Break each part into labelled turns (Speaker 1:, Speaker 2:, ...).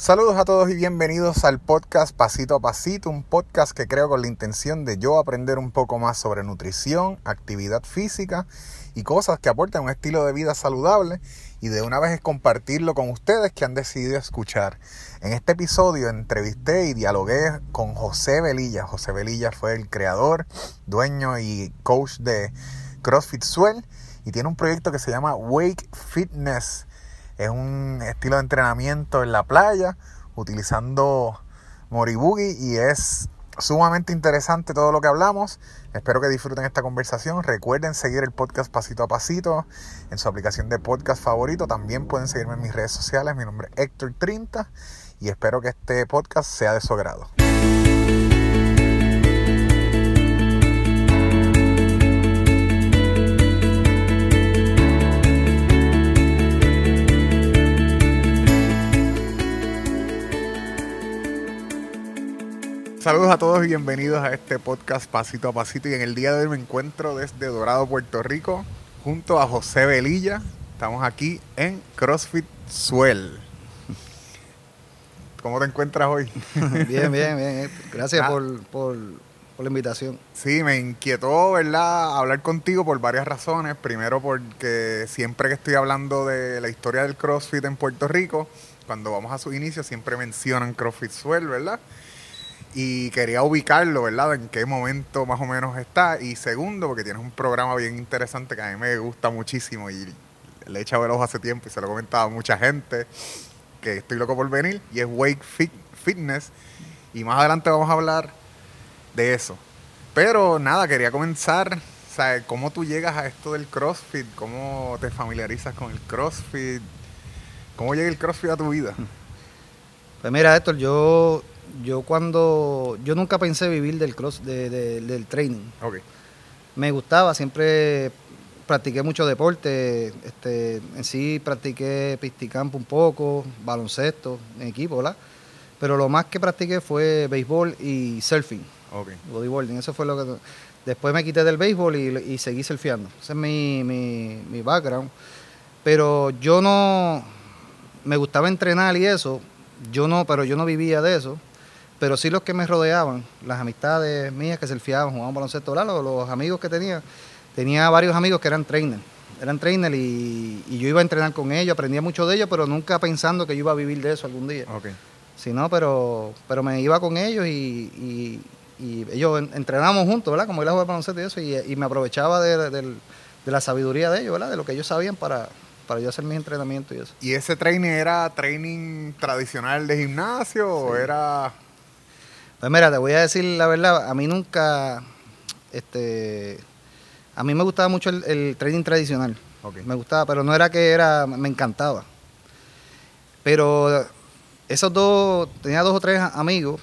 Speaker 1: Saludos a todos y bienvenidos al podcast Pasito a Pasito, un podcast que creo con la intención de yo aprender un poco más sobre nutrición, actividad física y cosas que aportan un estilo de vida saludable y de una vez es compartirlo con ustedes que han decidido escuchar. En este episodio entrevisté y dialogué con José Velilla. José Velilla fue el creador, dueño y coach de CrossFit Swell y tiene un proyecto que se llama Wake Fitness es un estilo de entrenamiento en la playa utilizando Moribugi y es sumamente interesante todo lo que hablamos. Espero que disfruten esta conversación. Recuerden seguir el podcast pasito a pasito en su aplicación de podcast favorito. También pueden seguirme en mis redes sociales. Mi nombre es Héctor 30 y espero que este podcast sea de su agrado. Saludos a todos y bienvenidos a este podcast Pasito a Pasito. Y en el día de hoy me encuentro desde Dorado, Puerto Rico, junto a José Velilla. Estamos aquí en CrossFit Swell. ¿Cómo te encuentras hoy?
Speaker 2: bien, bien, bien. Gracias ah. por, por, por, la invitación.
Speaker 1: Sí, me inquietó, ¿verdad?, hablar contigo por varias razones. Primero porque siempre que estoy hablando de la historia del CrossFit en Puerto Rico, cuando vamos a su inicio siempre mencionan CrossFit Swell, ¿verdad? Y quería ubicarlo, ¿verdad? En qué momento más o menos está. Y segundo, porque tienes un programa bien interesante que a mí me gusta muchísimo y le he echado el ojo hace tiempo y se lo he comentado a mucha gente que estoy loco por venir y es Wake Fitness. Y más adelante vamos a hablar de eso. Pero nada, quería comenzar, ¿sabes? ¿Cómo tú llegas a esto del CrossFit? ¿Cómo te familiarizas con el CrossFit? ¿Cómo llega el CrossFit a tu vida?
Speaker 2: Pues mira, Héctor, yo yo cuando yo nunca pensé vivir del cross del training. Me gustaba siempre practiqué mucho deporte este en sí practiqué pisticampo un poco baloncesto en equipo ¿verdad? pero lo más que practiqué fue béisbol y surfing. Okay. bodyboarding eso fue lo que después me quité del béisbol y, seguí surfeando. Ese es mi, mi, mi background. Pero yo no me gustaba entrenar y eso yo no pero yo no vivía de eso pero sí los que me rodeaban, las amistades mías que surfeaban, jugaban baloncesto, los, los amigos que tenía, tenía varios amigos que eran trainers, eran trainers y, yo iba a entrenar con ellos, aprendía mucho de ellos, pero nunca pensando que yo iba a vivir de eso algún día. Okay. Sí, no, pero, pero me iba con ellos y, ellos entrenábamos juntos, ¿verdad? Como iba a jugar baloncesto y eso, y, me aprovechaba de, la sabiduría de ellos, ¿verdad? De lo que ellos sabían para, para yo hacer mis entrenamientos y eso.
Speaker 1: ¿Y ese training era training tradicional de gimnasio o era
Speaker 2: pues mira, te voy a decir la verdad, a mí nunca, este, a mí me gustaba mucho el, trading tradicional. Me gustaba, pero no era que era, me encantaba. Pero esos dos, tenía dos o tres amigos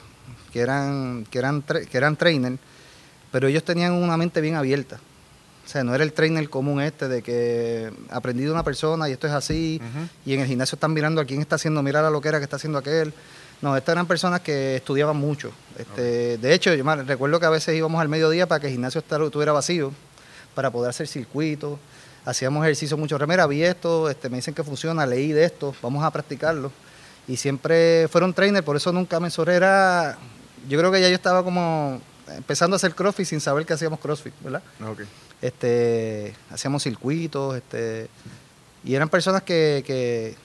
Speaker 2: que eran, que eran, que eran trainers, pero ellos tenían una mente bien abierta. O sea, no era el trainer común este de que aprendí de una persona y esto es así, y en el gimnasio están mirando a quién está haciendo, mirar a lo que era que está haciendo aquel. No, estas eran personas que estudiaban mucho. Este, De hecho, yo recuerdo que a veces íbamos al mediodía para que el gimnasio estuviera vacío, para poder hacer circuitos. Hacíamos ejercicio mucho. Remera, vi esto, este, me dicen que funciona, leí de esto, vamos a practicarlo. Y siempre fueron trainers, por eso nunca me Era, yo creo que ya yo estaba como empezando a hacer crossfit sin saber que hacíamos crossfit, ¿verdad? Este, hacíamos circuitos, este, y eran personas que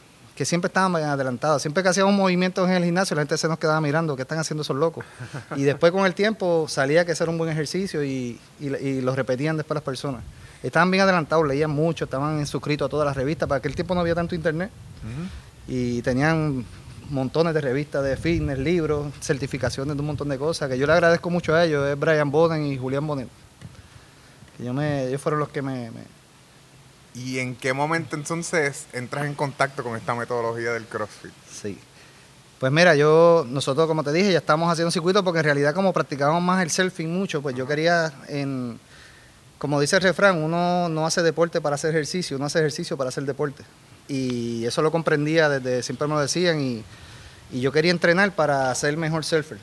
Speaker 2: que siempre estaban adelantados. Siempre que hacíamos movimientos en el gimnasio, la gente se nos quedaba mirando, ¿qué están haciendo esos locos? Y después con el tiempo salía que ese era un buen ejercicio y, y, lo repetían después las personas. Estaban bien adelantados, leían mucho, estaban suscritos a todas las revistas. Para aquel tiempo no había tanto internet. Y tenían montones de revistas de fitness, libros, certificaciones de un montón de cosas, que yo le agradezco mucho a ellos, es Brian Boden y Julián Bonet. Yo me, ellos fueron los que me
Speaker 1: ¿Y en qué momento entonces entras en contacto con esta metodología del CrossFit?
Speaker 2: Sí. Pues mira, yo, nosotros como te dije, ya estamos haciendo un circuito porque en realidad como practicábamos más el surfing mucho, pues yo quería, en, como dice el refrán, uno no hace deporte para hacer ejercicio, uno hace ejercicio para hacer deporte. Y eso lo comprendía desde, siempre me lo decían, y, y yo quería entrenar para ser mejor surfer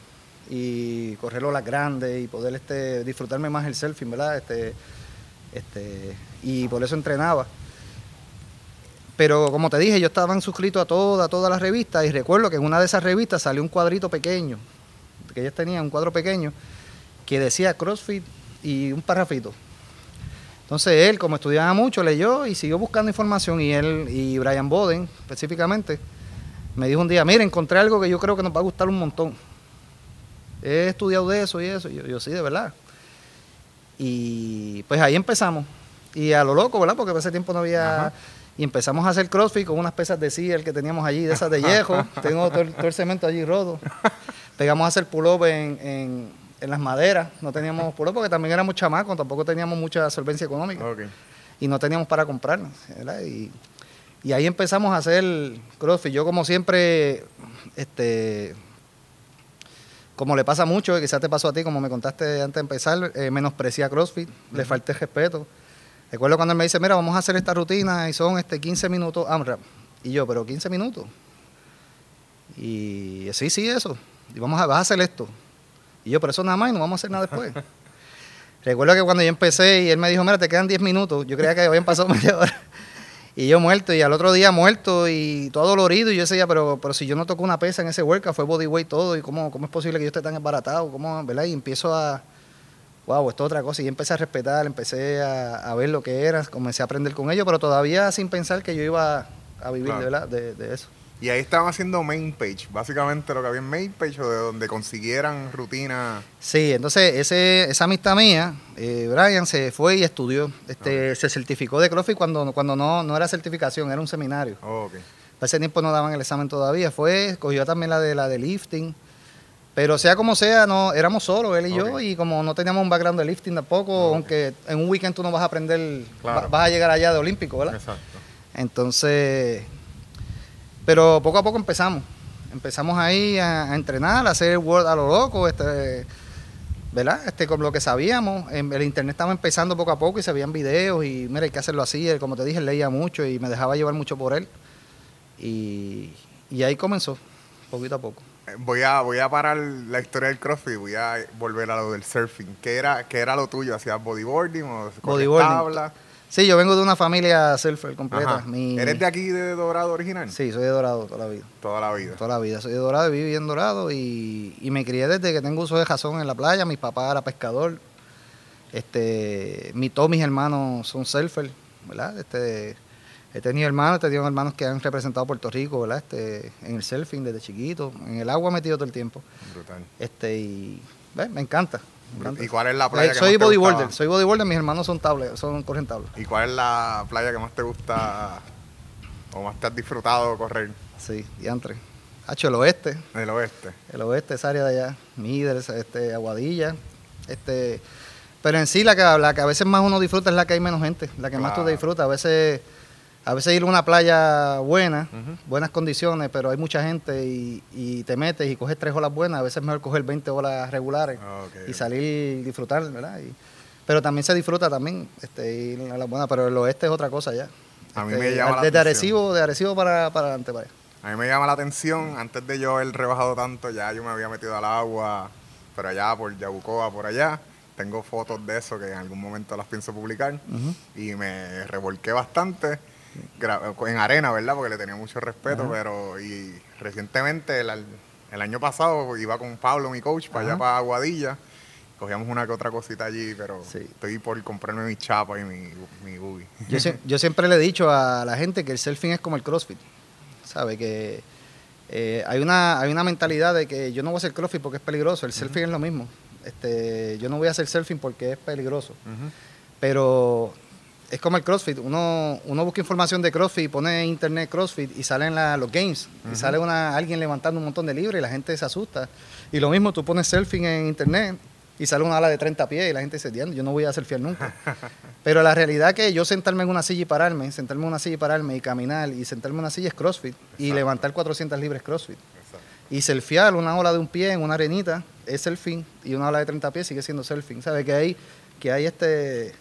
Speaker 2: y correr olas grandes y poder este, disfrutarme más el surfing, ¿verdad? Este, este, y por eso entrenaba. Pero como te dije, yo estaba suscrito a todas, todas las revistas y recuerdo que en una de esas revistas salió un cuadrito pequeño, que ellos tenían un cuadro pequeño, que decía CrossFit y un parrafito. Entonces él, como estudiaba mucho, leyó y siguió buscando información y él y Brian Boden específicamente me dijo un día, mire, encontré algo que yo creo que nos va a gustar un montón. He estudiado de eso y eso. Yo, yo sí, de verdad. Y pues ahí empezamos. Y a lo loco, ¿verdad? Porque en ese tiempo no había... Y empezamos a hacer crossfit con unas pesas de el que teníamos allí, de esas de viejo. Tengo todo el, cemento allí roto. Pegamos a hacer pull-up en, las maderas. No teníamos pull-up porque también éramos chamacos, tampoco teníamos mucha solvencia económica. Y no teníamos para comprarnos. Y, y, ahí empezamos a hacer crossfit. Yo como siempre, este como le pasa mucho, quizás te pasó a ti, como me contaste antes de empezar, eh, menosprecia a CrossFit, le falté respeto. Recuerdo cuando él me dice, mira, vamos a hacer esta rutina y son este 15 minutos AMRAP. Y yo, pero 15 minutos. Y sí, sí, eso. Y vamos a, vas a hacer esto. Y yo, pero eso nada más y no vamos a hacer nada después. Recuerdo que cuando yo empecé y él me dijo, mira, te quedan 10 minutos, yo creía que habían pasado media hora. Y yo muerto, y al otro día muerto y todo dolorido. Y yo decía, pero, pero si yo no toco una pesa en ese workout, fue bodyweight todo, ¿y cómo, cómo es posible que yo esté tan embaratado? ¿Cómo, ¿verdad? Y empiezo a, wow, esto es otra cosa. Y empecé a respetar, empecé a, ver lo que era, comencé a aprender con ello, pero todavía sin pensar que yo iba a vivir de, de, eso.
Speaker 1: Y ahí estaban haciendo main page, básicamente lo que había en main page o de donde consiguieran rutina.
Speaker 2: Sí, entonces ese, esa amistad mía, eh, Brian, se fue y estudió. Este, Se certificó de CrossFit cuando, cuando no, no era certificación, era un seminario. Oh, okay. Para ese tiempo no daban el examen todavía. Fue, cogió también la de la de lifting pero sea como sea, no éramos solos, él y yo, y como no teníamos un background de lifting tampoco, aunque en un weekend tú no vas a aprender, vas a llegar allá de olímpico, ¿verdad? Exacto. Entonces, pero poco a poco empezamos. Empezamos ahí a, entrenar, a hacer Word a lo loco, este, ¿verdad? Este, con lo que sabíamos. El internet estaba empezando poco a poco y se veían videos y mira, hay que hacerlo así. como te dije, él leía mucho y me dejaba llevar mucho por él. Y, y ahí comenzó, poquito a poco
Speaker 1: voy a, voy a parar la historia del CrossFit, voy a volver a lo del surfing. ¿Qué era, qué era lo tuyo? ¿Hacías bodyboarding o bodyboarding. tabla?
Speaker 2: Sí, yo vengo de una familia surfer completa.
Speaker 1: ¿Eres de aquí de Dorado original?
Speaker 2: Sí, soy de Dorado toda la vida.
Speaker 1: Toda la vida.
Speaker 2: Toda la vida. Soy de Dorado, viví en Dorado y, y me crié desde que tengo uso de jazón en la playa. Mi papá era pescador. Este, mi, todos mis hermanos son surfer, ¿verdad? Este, He tenido hermanos, he tenido hermanos que han representado a Puerto Rico, ¿verdad? Este, en el surfing desde chiquito, en el agua metido todo el tiempo. Brutal. Este, y me encanta.
Speaker 1: ¿Y cuál es la playa
Speaker 2: que soy más te bodyboarder, soy bodyboarder, mis hermanos son tablas, son corren.
Speaker 1: ¿Y cuál es la playa que más te gusta o más te has disfrutado correr?
Speaker 2: Sí, diantre. Hacho, el oeste.
Speaker 1: El oeste.
Speaker 2: El oeste, esa área de allá. Miders, este, Aguadilla. Este, pero en sí la que, la que a veces más uno disfruta es la que hay menos gente, la que más tú disfrutas. A veces a veces ir a una playa buena, buenas condiciones, pero hay mucha gente y, te metes y coges tres olas buenas, a veces es mejor coger 20 olas regulares ah, y salir y disfrutar, ¿verdad? pero también se disfruta también este, ir a las buenas, pero el oeste es otra cosa ya.
Speaker 1: A mí me este, llama la
Speaker 2: Desde Arecibo, de Arecibo para, para adelante, para
Speaker 1: A mí me llama la atención, antes de yo haber rebajado tanto, ya yo me había metido al agua, pero allá por Yabucoa, por allá tengo fotos de eso que en algún momento las pienso publicar y me revolqué bastante en arena, ¿verdad? Porque le tenía mucho respeto, pero y recientemente, el, año pasado, iba con Pablo, mi coach, para allá, para Aguadilla. Cogíamos una que otra cosita allí, pero estoy por comprarme mi chapa y mi, mi
Speaker 2: Yo, siempre le he dicho a la gente que el surfing es como el CrossFit. ¿Sabe? Que eh, hay, una, hay una mentalidad de que yo no voy a hacer CrossFit porque es peligroso. El surfing es lo mismo. Este, yo no voy a hacer surfing porque es peligroso. Pero es como el CrossFit. Uno, uno busca información de CrossFit y pone en internet CrossFit y salen los games. Y sale una, alguien levantando un montón de libros y la gente se asusta. Y lo mismo, tú pones surfing en internet y sale una ala de 30 pies y la gente se entiende, yo no voy a surfear nunca. Pero la realidad es que yo sentarme en una silla y pararme, sentarme en una silla y pararme y caminar y sentarme en una silla es CrossFit. Y levantar 400 libres CrossFit. Y surfear una ola de un pie en una arenita es surfing y una ola de 30 pies sigue siendo surfing. ¿Sabes? Que hay, que hay este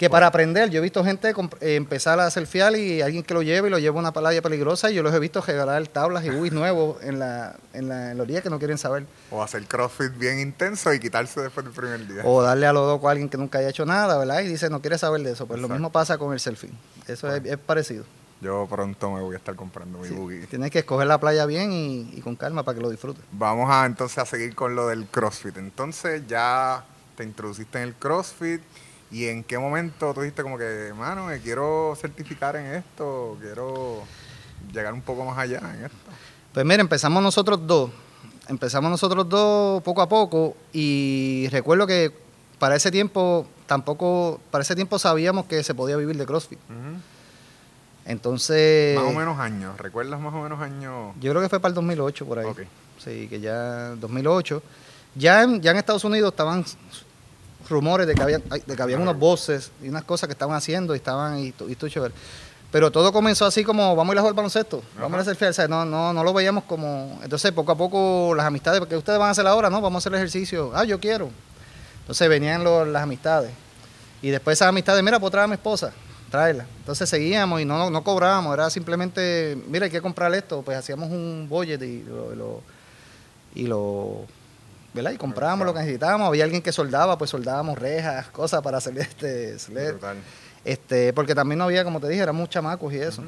Speaker 2: que para aprender, yo he visto gente eh, empezar a hacer fial y alguien que lo lleve y lo lleva a una playa peligrosa y yo los he visto regalar tablas y buis nuevos en la, en, la, orilla que no quieren saber.
Speaker 1: O hacer crossfit bien intenso y quitarse después del primer día.
Speaker 2: O darle a los dos a alguien que nunca haya hecho nada, ¿verdad? Y dice, no quiere saber de eso. Pues lo mismo pasa con el selfie. Eso es, parecido.
Speaker 1: Yo pronto me voy a estar comprando mi buggy.
Speaker 2: Tienes que escoger la playa bien y, con calma para que lo disfrutes.
Speaker 1: Vamos a entonces a seguir con lo del CrossFit. Entonces ya te introduciste en el CrossFit y en qué momento tú dijiste como que, mano, me quiero certificar en esto, quiero llegar un poco más allá en esto.
Speaker 2: Pues mira, empezamos nosotros dos. Empezamos nosotros dos poco a poco y recuerdo que para ese tiempo tampoco, para ese tiempo sabíamos que se podía vivir de CrossFit. Entonces...
Speaker 1: Más o menos años, ¿recuerdas más o menos años?
Speaker 2: Yo creo que fue para el 2008 por ahí. Sí, que ya 2008. Ya en, ya en Estados Unidos estaban rumores de que había, de que habían unos voces y unas cosas que estaban haciendo y estaban y, y, chévere. Pero todo comenzó así como, vamos a ir a jugar baloncesto, vamos a hacer fiel, no, no, no lo veíamos como... Entonces, poco a poco las amistades, porque ustedes van a hacer ahora, ¿no? Vamos a hacer el ejercicio. Ah, yo quiero. Entonces venían las amistades. Y después esas amistades, mira, pues traer a mi esposa, tráela. Entonces seguíamos y no, no, cobrábamos, era simplemente, mira, hay que comprar esto. Pues hacíamos un budget y lo, y lo ¿verdad? Y comprábamos lo que necesitábamos. Había alguien que soldaba, pues soldábamos rejas, cosas para hacer este Este, porque también no había, como te dije, éramos chamacos y eso.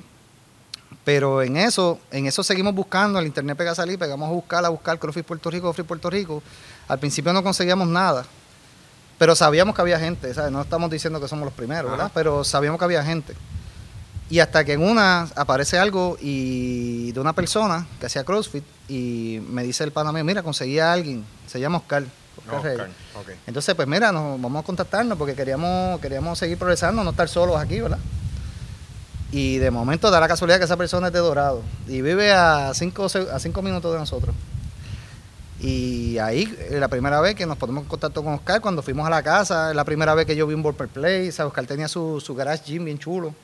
Speaker 2: Pero en eso, en eso seguimos buscando, el internet pega a salir, pegamos a buscar, a buscar CrossFit Puerto Rico, CrossFit Puerto Rico. Al principio no conseguíamos nada, pero sabíamos que había gente, ¿sabes? No estamos diciendo que somos los primeros, ¿verdad? Pero sabíamos que había gente. Y hasta que en una aparece algo y de una persona que hacía CrossFit y me dice el pana mío, mira, conseguí a alguien, se llama Oscar. Oscar, Entonces, pues mira, nos vamos a contactarnos porque queríamos, queríamos seguir progresando, no estar solos aquí, ¿verdad? Y de momento da la casualidad que esa persona es de Dorado y vive a cinco, a cinco minutos de nosotros. Y ahí, eh, la primera vez que nos ponemos en contacto con Oscar, cuando fuimos a la casa, la primera vez que yo vi un Ball Play, o Oscar tenía su, su garage gym bien chulo.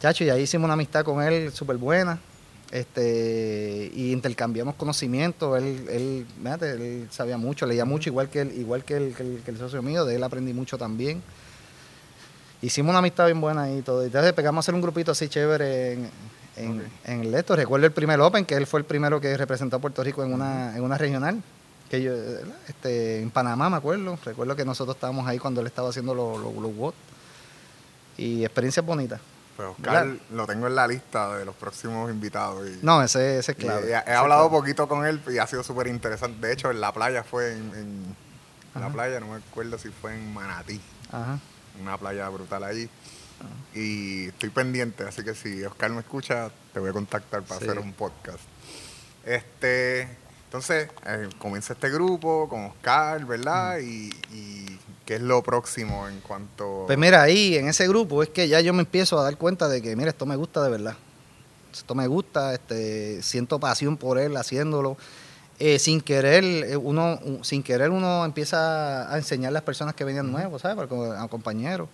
Speaker 2: Chacho, y ahí hicimos una amistad con él súper buena. Este, y intercambiamos conocimiento. Él, él, él sabía mucho, leía mucho, igual que, el, igual que el, que, el, socio mío. De él aprendí mucho también. Hicimos una amistad bien buena y todo. Entonces pegamos a hacer un grupito así chévere en, en, el esto. Recuerdo el primer Open, que él fue el primero que representó a Puerto Rico en una, en una regional. Que yo, este, en Panamá me acuerdo. Recuerdo que nosotros estábamos ahí cuando él estaba haciendo los, los, los Y experiencias bonitas.
Speaker 1: Pues Oscar lo tengo en la lista de los próximos invitados. Y,
Speaker 2: no, ese, ese es clave.
Speaker 1: he, hablado poquito con él y ha sido súper interesante. De hecho, en la playa fue en, la playa, no me acuerdo si fue en Manatí. Ajá. Una playa brutal ahí. Y estoy pendiente, así que si Oscar me escucha, te voy a contactar para hacer un podcast. Este, entonces, eh, comienza este grupo con Oscar, ¿verdad? y ¿Qué es lo próximo en cuanto...?
Speaker 2: Pues mira, ahí en ese grupo es que ya yo me empiezo a dar cuenta de que, mira, esto me gusta de verdad. Esto me gusta, este, siento pasión por él haciéndolo. Eh, sin querer, eh, uno, sin querer uno empieza a enseñar a las personas que venían nuevos, ¿sabes? A compañeros.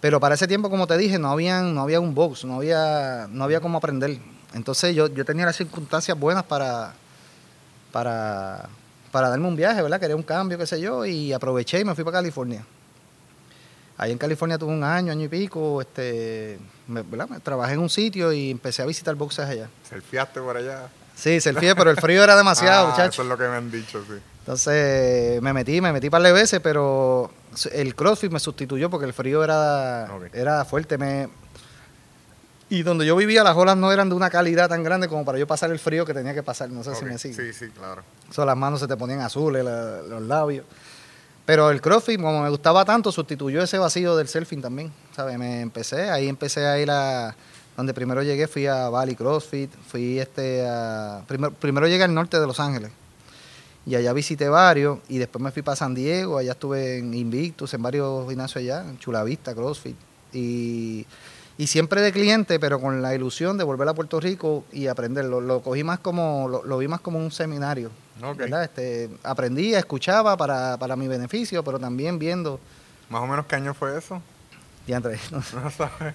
Speaker 2: Pero para ese tiempo, como te dije, no había, no había un box, no había, no había cómo aprender. Entonces yo, yo tenía las circunstancias buenas para, para, para darme un viaje, ¿verdad? Quería un cambio, qué sé yo, y aproveché y me fui para California. Ahí en California tuve un año, año y pico, este, ¿verdad? trabajé en un sitio y empecé a visitar boxes allá.
Speaker 1: ¿Selfiaste por allá?
Speaker 2: Sí, selfie, pero el frío era demasiado,
Speaker 1: ah, Eso es lo que me han dicho, sí.
Speaker 2: Entonces me metí, me metí par de veces, pero el CrossFit me sustituyó porque el frío era, era fuerte. Me, y donde yo vivía, las olas no eran de una calidad tan grande como para yo pasar el frío que tenía que pasar. No sé si me sigue.
Speaker 1: Sí, sí, claro.
Speaker 2: So, las manos se te ponían azules, los labios. Pero el CrossFit, como me gustaba tanto, sustituyó ese vacío del surfing también. ¿Sabes? Me empecé, ahí empecé a ir a. Donde primero llegué, fui a Valley CrossFit, fui este a. Primero, primero llegué al norte de Los Ángeles. Y allá visité varios. Y después me fui para San Diego, allá estuve en Invictus, en varios gimnasios allá, en Chulavista, CrossFit. Y y siempre de cliente, pero con la ilusión de volver a Puerto Rico y aprenderlo. Lo cogí más como, lo, vi más como un seminario. ¿verdad? Este, aprendía, escuchaba para, para mi beneficio, pero también viendo.
Speaker 1: ¿Más o menos qué año fue eso?
Speaker 2: Ya no, no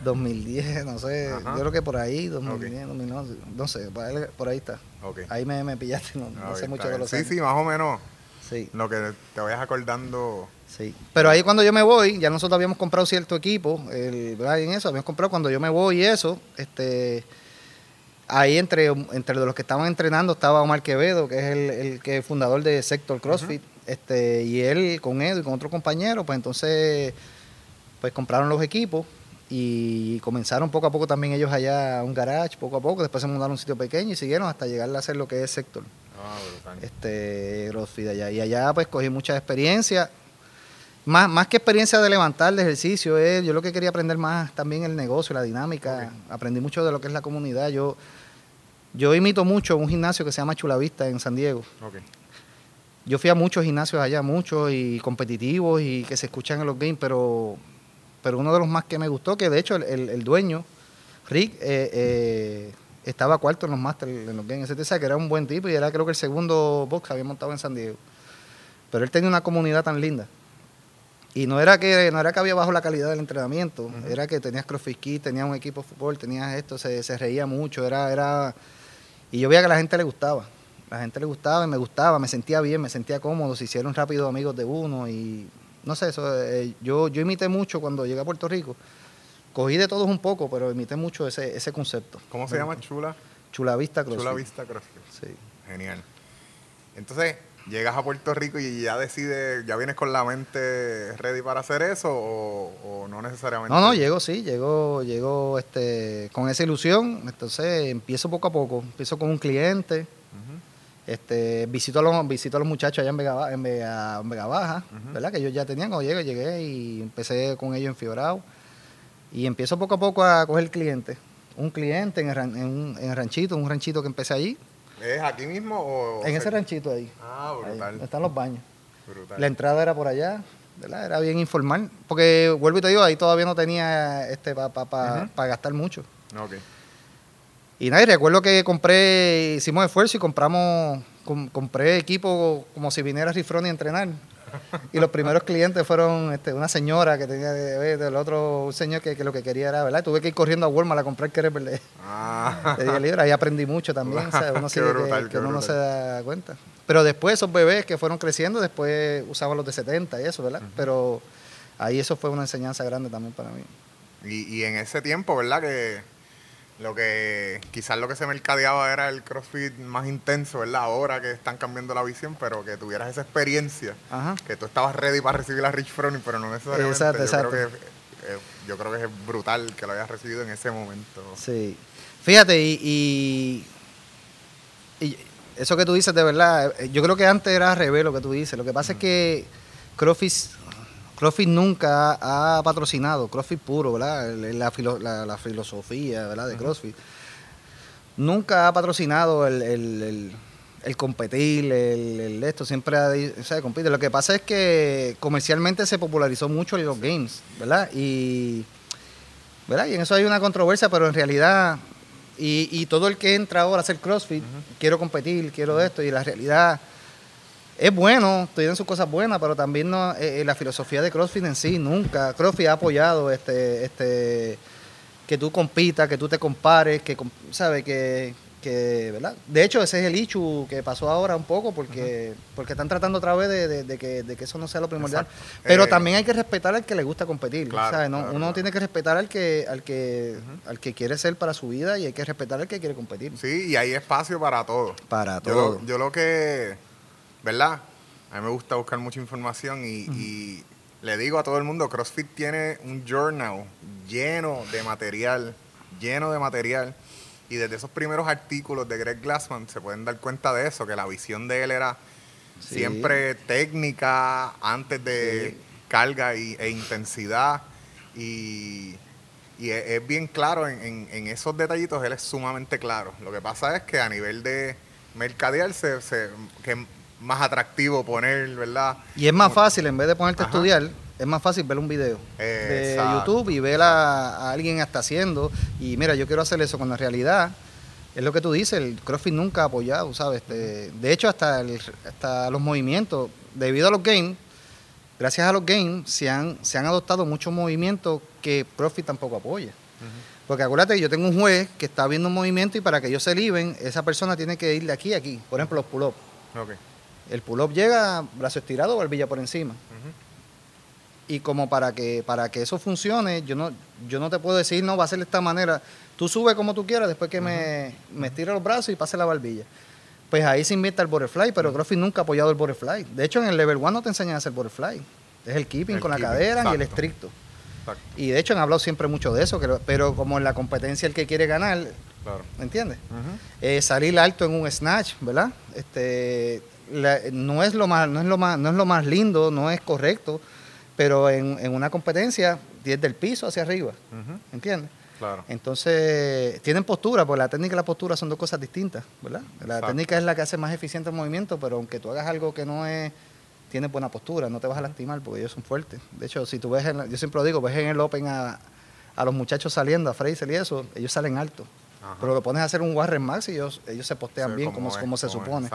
Speaker 2: 2010, no sé, yo creo que por ahí, 2010, 2011, no sé, por ahí está. Ahí me, me pillaste, no, sé mucho de los
Speaker 1: Sí, sí, más o menos. Sí. Lo que te vayas acordando
Speaker 2: Sí. Pero ahí cuando yo me voy, ya nosotros habíamos comprado cierto equipo, el, en eso, habíamos comprado cuando yo me voy y eso, este ahí entre, entre los que estaban entrenando estaba Omar Quevedo, que es el, el que es fundador de Sector CrossFit, este, y él con Edo y con otro compañero, pues entonces pues compraron los equipos Y comenzaron poco a poco también ellos allá un garage, poco a poco. Después se mudaron a un sitio pequeño y siguieron hasta llegar a hacer lo que es sector. Ah. Este, CrossFit allá. Y allá pues cogí mucha experiencia. Más, más que experiencia de levantar, de ejercicio, es, yo lo que quería aprender más también el negocio, la dinámica. Aprendí mucho de lo que es la comunidad. Yo, yo imito mucho un gimnasio que se llama Chulavista en San Diego. Yo fui a muchos gimnasios allá, muchos y competitivos y que se escuchan en los games, pero, pero uno de los más que me gustó, que de hecho el, dueño, Rick, eh, eh, estaba cuarto en los Masters en los games. Ese que era un buen tipo y era creo que el segundo box que había montado en San Diego. Pero él tenía una comunidad tan linda. Y no era que no era que había bajo la calidad del entrenamiento, era que tenías CrossFit Kit, tenías un equipo de fútbol, tenías esto, se, se reía mucho, era, era y yo veía que a la gente le gustaba. La gente le gustaba y me gustaba, me sentía bien, me sentía cómodo, se hicieron rápido amigos de uno y no sé, eso, eh, yo, yo imité mucho cuando llegué a Puerto Rico. Cogí de todos un poco, pero imité mucho ese, ese concepto.
Speaker 1: ¿Cómo se llama Chula?
Speaker 2: Chula Vista CrossFit.
Speaker 1: Chula Vista CrossFit. Sí. Genial. Entonces, llegas a Puerto Rico y ya decides, ya vienes con la mente ready para hacer eso o, no necesariamente.
Speaker 2: No, no, llego sí, llego, llego este, con esa ilusión, entonces empiezo poco a poco, empiezo con un cliente, este, visito a los, visito a los muchachos allá en Vega, en Vega, Baja, ¿verdad? Que ellos ya tenían, cuando llegué, llegué y empecé con ellos en Fiorao y empiezo poco a poco a coger clientes. Un cliente en el, en, en el ranchito, un ranchito que empecé allí,
Speaker 1: ¿Es aquí mismo o...?
Speaker 2: En ese ranchito ahí.
Speaker 1: Ah, brutal.
Speaker 2: están los baños. Brutal. La entrada era por allá, ¿verdad? Era bien informal. Porque, vuelvo y te digo, ahí todavía no tenía este para gastar mucho. Ok. Y nada, recuerdo que compré, hicimos esfuerzo y compramos, compré equipo como si viniera Rifroni a entrenar. Y los primeros clientes fueron este, una señora que tenía del otro un señor que, lo que quería era, ¿verdad? Tuve que ir corriendo a Walmart a comprar que ¿verdad? Ah. De Ahí aprendí mucho también, Uno que, uno no se da cuenta. Pero después esos bebés que fueron creciendo, después usaban los de 70 y eso, ¿verdad? Pero ahí eso fue una enseñanza grande también para mí.
Speaker 1: Y, y en ese tiempo, ¿verdad? Que lo que quizás lo que se mercadeaba era el CrossFit más intenso, ¿verdad? Ahora que están cambiando la visión, pero que tuvieras esa experiencia, que tú estabas ready para recibir a Rich Froning, pero no necesariamente. Exacto, yo, exacto. Creo que, eh, yo creo que es brutal que lo hayas recibido en ese momento.
Speaker 2: Sí. Fíjate, y, y, eso que tú dices de verdad, eh, yo creo que antes era revés lo que tú dices. Lo que pasa es que CrossFit CrossFit nunca ha, patrocinado, CrossFit puro, ¿verdad? La, filosofía, ¿verdad? De CrossFit. Nunca ha patrocinado el, competir, el, esto, siempre ha, o sea, compite. Lo que pasa es que comercialmente se popularizó mucho los games, ¿verdad? Y, ¿verdad? y en eso hay una controversia, pero en realidad, y, todo el que entra ahora a hacer CrossFit, quiero competir, quiero esto, y la realidad es bueno, tienen sus cosas buenas, pero también no, eh, eh, la filosofía de CrossFit en sí, nunca. CrossFit ha apoyado este, este, que tú compitas, que tú te compares, que, ¿sabes? Que, que, ¿verdad? De hecho, ese es el ichu que pasó ahora un poco, porque, porque están tratando otra vez de, que, eso no sea lo primordial. Pero eh, también hay que respetar al que le gusta competir. uno tiene que respetar al que, al que, al que quiere ser para su vida y hay que respetar al que quiere competir.
Speaker 1: Sí, y hay espacio para todo.
Speaker 2: Para todo.
Speaker 1: yo lo que ¿verdad? A mí me gusta buscar mucha información y, le digo a todo el mundo, CrossFit tiene un journal lleno de material, lleno de material. Y desde esos primeros artículos de Greg Glassman se pueden dar cuenta de eso, que la visión de él era siempre técnica antes de carga y, e intensidad. Y, es, bien claro en, esos detallitos, él es sumamente claro. Lo que pasa es que a nivel de mercadear, se, se que más atractivo poner, ¿verdad?
Speaker 2: Y es más fácil, en vez de ponerte a estudiar, es más fácil ver un video de YouTube y ver a, alguien hasta haciendo. Y mira, yo quiero hacer eso con la realidad. Es lo que tú dices, el CrossFit nunca ha apoyado, ¿sabes? De hecho, hasta, hasta los movimientos, debido a los games, gracias a los games, se han, se han adoptado muchos movimientos que CrossFit tampoco apoya. Porque acuérdate, yo tengo un juez que está viendo un movimiento y para que ellos se liben, esa persona tiene que ir de aquí a aquí. Por ejemplo, los pull-ups. Okay. El pull-up llega brazo estirado, barbilla por encima. Y como para que, para que eso funcione, yo no, yo no te puedo decir, no, va a ser de esta manera. Tú subes como tú quieras después que me, me estire los brazos y pase la barbilla. Pues ahí se inventa el butterfly, pero CrossFit nunca ha apoyado el butterfly. De hecho, en el level 1 no te enseñan a hacer butterfly. Es el keeping con la cadera y el estricto. Y de hecho han hablado siempre mucho de eso, pero como en la competencia el que quiere ganar, claro. ¿me entiendes? Eh, salir alto en un snatch, ¿verdad? Este, no es lo más, no es lo más, no es lo más lindo, no es correcto, pero en, en una competencia desde el piso hacia arriba, ¿entiendes? Claro. Entonces, tienen postura, porque la técnica y la postura son dos cosas distintas, ¿verdad? La técnica es la que hace más eficiente el movimiento, pero aunque tú hagas algo que no es tiene buena postura, no te vas a lastimar porque ellos son fuertes. De hecho, si tú ves, yo siempre lo digo, ves en el Open a, los muchachos saliendo, a Fraser y eso, ellos salen altos. Pero lo pones a hacer un Warren Max y ellos, ellos se postean bien como, como, se supone.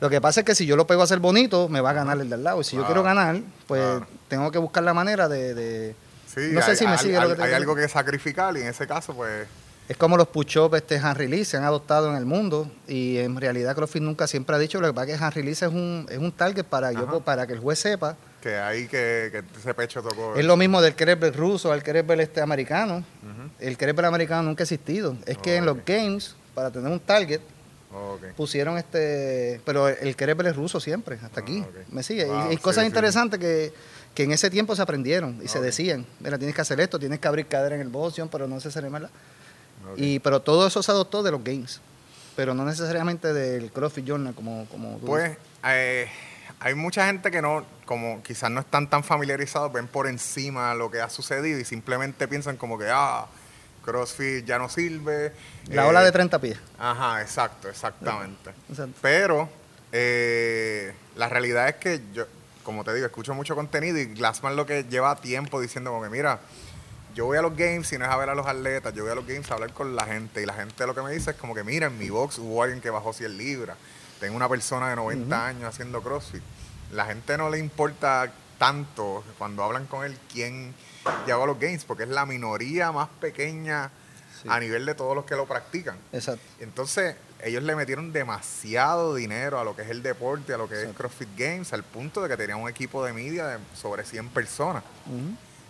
Speaker 2: Lo que pasa es que si yo lo pego a hacer bonito, me va a ganar el del lado. Y si yo quiero ganar, pues tengo que buscar la manera de...
Speaker 1: no sé si me sigue lo que Hay algo que sacrificar y en ese caso, pues
Speaker 2: es como los push-ups este, Henry Lee se han adoptado en el mundo y en realidad CrossFit nunca siempre ha dicho lo que pasa es que Henry Lee es un, es un target para, yo, para que el juez sepa
Speaker 1: que ahí que, ese pecho tocó.
Speaker 2: Es lo mismo del kettlebell ruso al kettlebell este americano. El kettlebell americano nunca ha existido. Es que en los games, para tener un target, pusieron este... Pero el kettlebell es ruso siempre, hasta aquí. Ah, ¿Me sigue? y hay cosas interesantes que, que, en ese tiempo se aprendieron y se decían. Mira, tienes que hacer esto, tienes que abrir cadera en el boxeo, pero no se ¿verdad? Y, pero todo eso se adoptó de los games, pero no necesariamente del CrossFit Journal como, como
Speaker 1: Pues eh, hay mucha gente que no, como quizás no están tan familiarizados, ven por encima lo que ha sucedido y simplemente piensan como que, ah, CrossFit ya no sirve.
Speaker 2: La ola de 30 pies.
Speaker 1: Ajá, exacto, exactamente. Pero eh, la realidad es que yo, como te digo, escucho mucho contenido y Glassman lo que lleva tiempo diciendo como que, mira, yo voy a los games y no es a ver a los atletas, yo voy a los games a hablar con la gente y la gente lo que me dice es como que mira, en mi box hubo alguien que bajó 100 libras, tengo una persona de 90 años haciendo CrossFit. La gente no le importa tanto cuando hablan con él quién llegó a los games, porque es la minoría más pequeña a nivel de todos los que lo practican.
Speaker 2: Exacto.
Speaker 1: Entonces, ellos le metieron demasiado dinero a lo que es el deporte, a lo que es CrossFit Games, al punto de que tenían un equipo de media de sobre 100 personas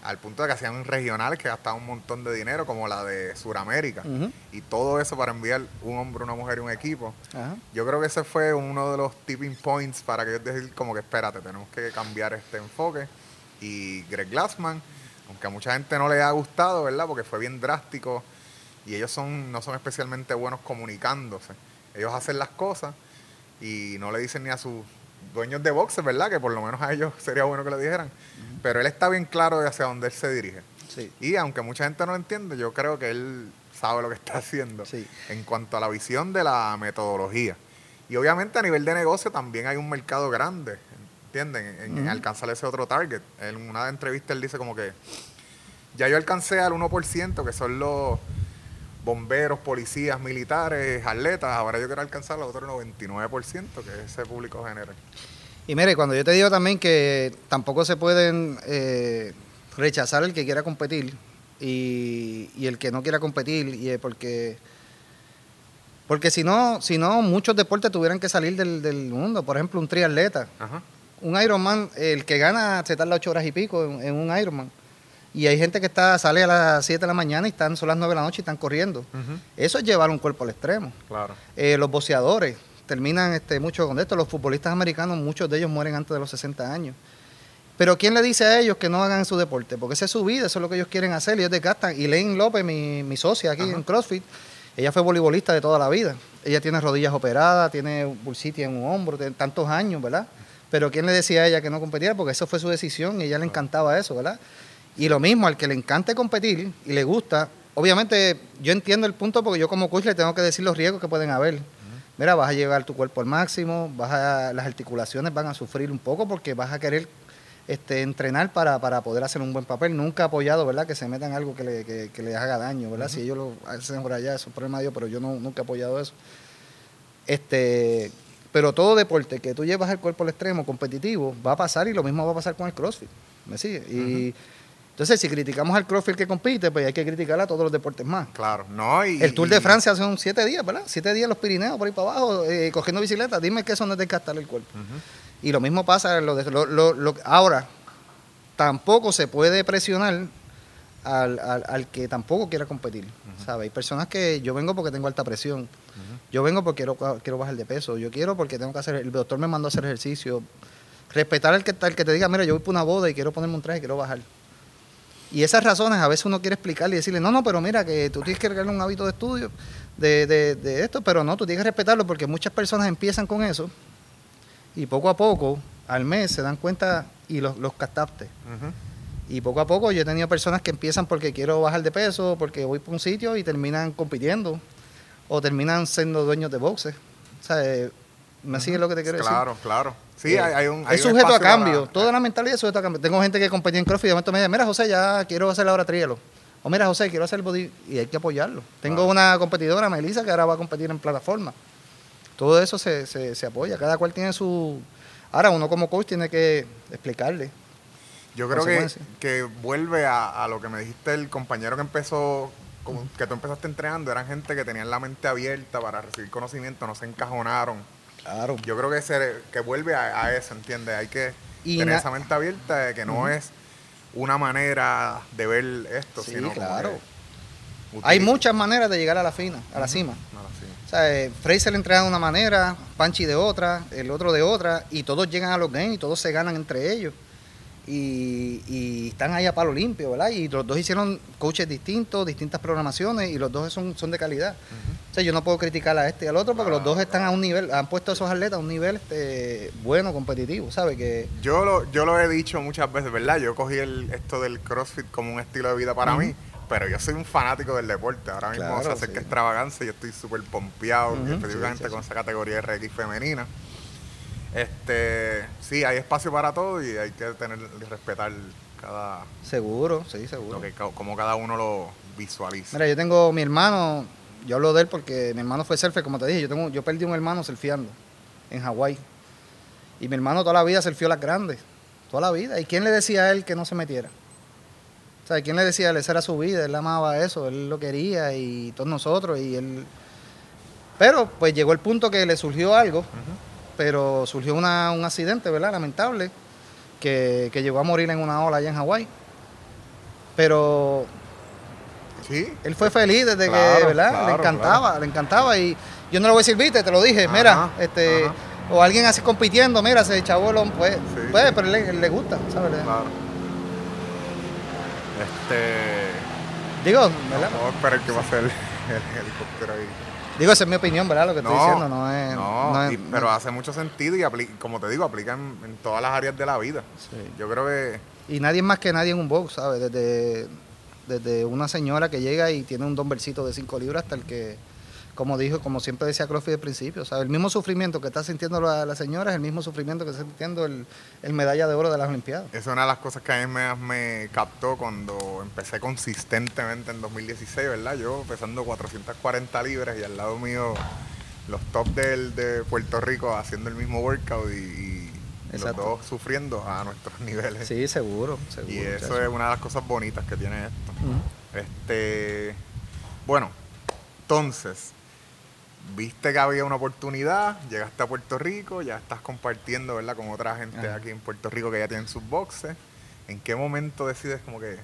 Speaker 1: al punto de que hacían regionales que gastaban un montón de dinero, como la de Sudamérica. Y todo eso para enviar un hombre, una mujer y un equipo. Yo creo que ese fue uno de los tipping points para que ellos decir como que espérate, tenemos que cambiar este enfoque. Y Greg Glassman, aunque a mucha gente no le ha gustado, ¿verdad? Porque fue bien drástico y ellos son no son especialmente buenos comunicándose. Ellos hacen las cosas y no le dicen ni a sus dueños de boxes, ¿verdad? Que por lo menos a ellos sería bueno que le dijeran. Pero él está bien claro de hacia dónde él se dirige. Y aunque mucha gente no lo entiende, yo creo que él sabe lo que está haciendo en cuanto a la visión de la metodología. Y obviamente a nivel de negocio también hay un mercado grande, ¿entienden? En, alcanzar ese otro target. En una entrevista él dice como que ya yo alcancé al 1%, que son los bomberos, policías, militares, atletas, ahora yo quiero alcanzar al otro 99% que ese público genera.
Speaker 2: Y mire, cuando yo te digo también que tampoco se pueden eh, rechazar el que quiera competir y, el que no quiera competir, y porque porque si no, si no, muchos deportes tuvieran que salir del, mundo. Por ejemplo, un triatleta. Un Ironman, el que gana se tarda ocho horas y pico en, un Ironman. Y hay gente que está sale a las 7 de la mañana y están son las 9 de la noche y están corriendo. Eso es llevar un cuerpo al extremo.
Speaker 1: Claro.
Speaker 2: Eh, los boceadores, terminan este, mucho con esto. Los futbolistas americanos, muchos de ellos mueren antes de los 60 años. Pero ¿quién le dice a ellos que no hagan su deporte? Porque esa es su vida, eso es lo que ellos quieren hacer y ellos desgastan. Y Lane López, mi, mi socia aquí en CrossFit, ella fue voleibolista de toda la vida. Ella tiene rodillas operadas, tiene bursitis en un hombro, tiene tantos años, ¿verdad? Pero ¿quién le decía a ella que no competiera? Porque eso fue su decisión y a ella le encantaba eso, ¿verdad? Y lo mismo, al que le encante competir y le gusta, obviamente yo entiendo el punto porque yo como coach le tengo que decir los riesgos que pueden haber mira, vas a llevar tu cuerpo al máximo, vas a, las articulaciones van a sufrir un poco porque vas a querer este, entrenar para, poder hacer un buen papel. Nunca apoyado, ¿verdad? Que se metan algo que le, que, le haga daño, ¿verdad? Si ellos lo hacen por allá, eso es problema de ellos, pero yo no, nunca he apoyado eso. Este, pero todo deporte que tú llevas el cuerpo al extremo competitivo va a pasar y lo mismo va a pasar con el CrossFit. ¿Me sigue? Y entonces, si criticamos al CrossFit que compite, pues hay que criticar a todos los deportes más.
Speaker 1: Claro, no. Y,
Speaker 2: el Tour de Francia son siete días, ¿verdad? Siete días los Pirineos por ahí para abajo, eh, cogiendo bicicleta. Dime que eso no es desgastar el cuerpo. Y lo mismo pasa en lo de. Lo, ahora, tampoco se puede presionar al, que tampoco quiera competir. ¿sabes? Hay personas que yo vengo porque tengo alta presión. Yo vengo porque quiero, quiero bajar de peso. Yo quiero porque tengo que hacer. El doctor me mandó a hacer ejercicio. Respetar al que, al que te diga, mira, yo voy para una boda y quiero ponerme un traje y quiero bajar Y esas razones a veces uno quiere explicarle y decirle, no, no, pero mira, que tú tienes que crear un hábito de estudio de, de, de, esto, pero no, tú tienes que respetarlo porque muchas personas empiezan con eso y poco a poco, al mes, se dan cuenta y los, los captaste. Y poco a poco yo he tenido personas que empiezan porque quiero bajar de peso, porque voy por un sitio y terminan compitiendo o terminan siendo dueños de boxes. O sea, eh, ¿me sigue lo que te quiero decir?
Speaker 1: Claro, claro. Sí, eh, hay, un.
Speaker 2: es sujeto a cambio. Toda la mentalidad es sujeto a cambio. Tengo gente que competía en CrossFit y de momento me dice, mira, José, ya quiero hacer ahora trielo. O mira, José, quiero hacer body. Y hay que apoyarlo. Tengo una competidora, Melissa, que ahora va a competir en plataforma. Todo eso se, se, se apoya. Cada cual tiene su. Ahora, uno como coach tiene que explicarle
Speaker 1: yo creo que, que vuelve a, lo que me dijiste el compañero que empezó, que tú empezaste entrenando, eran gente que tenían la mente abierta para recibir conocimiento, no se encajonaron. Claro. Yo creo que, se, que vuelve a, eso, ¿entiendes? Hay que tener esa mente abierta de que no es una manera de ver esto, sí, sino claro.
Speaker 2: Hay muchas maneras de llegar a la fina, a la cima. O sea, eh, Fraser entrena de una manera, Panchi de otra, el otro de otra, y todos llegan a los games y todos se ganan entre ellos y, están ahí a palo limpio, ¿verdad? Y los dos hicieron coaches distintos, distintas programaciones y los dos son, son de calidad. O sea, yo no puedo criticar a este y al otro porque los dos están a un nivel, han puesto a esos atletas a un nivel este, bueno, competitivo, ¿sabes? Que...
Speaker 1: Yo, lo, yo lo he dicho muchas veces, ¿verdad? Yo cogí el, esto del CrossFit como un estilo de vida para mí, pero yo soy un fanático del deporte. Ahora mismo claro, se acerca que extravagancia y yo estoy súper pompeado, específicamente con esa categoría RX femenina. Este, sí, hay espacio para todo y hay que tener y respetar cada
Speaker 2: seguro, sí, seguro.
Speaker 1: como cada uno lo visualiza.
Speaker 2: Mira, yo tengo mi hermano, yo hablo de él porque mi hermano fue surfer, como te dije, yo tengo yo perdí un hermano surfeando en Hawái. Y mi hermano toda la vida surfeó las grandes, toda la vida. ¿Y quién le decía a él que no se metiera? O sea, ¿quién le decía a él? Esa era su vida, él amaba eso, él lo quería y todos nosotros y él... Pero pues llegó el punto que le surgió algo pero surgió un accidente, ¿verdad? Lamentable, que, que, llegó a morir en una ola allá en Hawái. Pero ¿Sí? él fue feliz desde que, ¿verdad? le encantaba, le encantaba. Y yo no lo voy a decir, viste, te lo dije, mira, este, o alguien así compitiendo, mira, se echó el pues, pues, pero le, le gusta, ¿sabes? Claro.
Speaker 1: Este.
Speaker 2: Digo, ¿verdad?
Speaker 1: A esperar que va a ser el helicóptero ahí.
Speaker 2: Digo, esa es mi opinión, ¿verdad? Lo que estoy diciendo no es.
Speaker 1: No, pero hace mucho sentido y, como te digo, aplica en, todas las áreas de la vida. Yo creo que.
Speaker 2: Y nadie más que nadie en un box, ¿sabes? Desde, desde una señora que llega y tiene un dombercito de 5 libras hasta el que como dijo, como siempre decía Crosby al principio, o el mismo sufrimiento que está sintiendo la, la señora es el mismo sufrimiento que está sintiendo el, medalla de oro de las Olimpiadas.
Speaker 1: Es una de las cosas que a mí me, me captó cuando empecé consistentemente en 2016, ¿verdad? Yo pesando 440 libras y al lado mío los top del, de Puerto Rico haciendo el mismo workout y, los dos sufriendo a nuestros niveles.
Speaker 2: Sí, seguro, seguro.
Speaker 1: Y eso es una de las cosas bonitas que tiene esto. Este, bueno, entonces, viste que había una oportunidad, llegaste a Puerto Rico, ya estás compartiendo, ¿verdad? Con otra gente aquí en Puerto Rico que ya tienen sus boxes. ¿En qué momento decides como que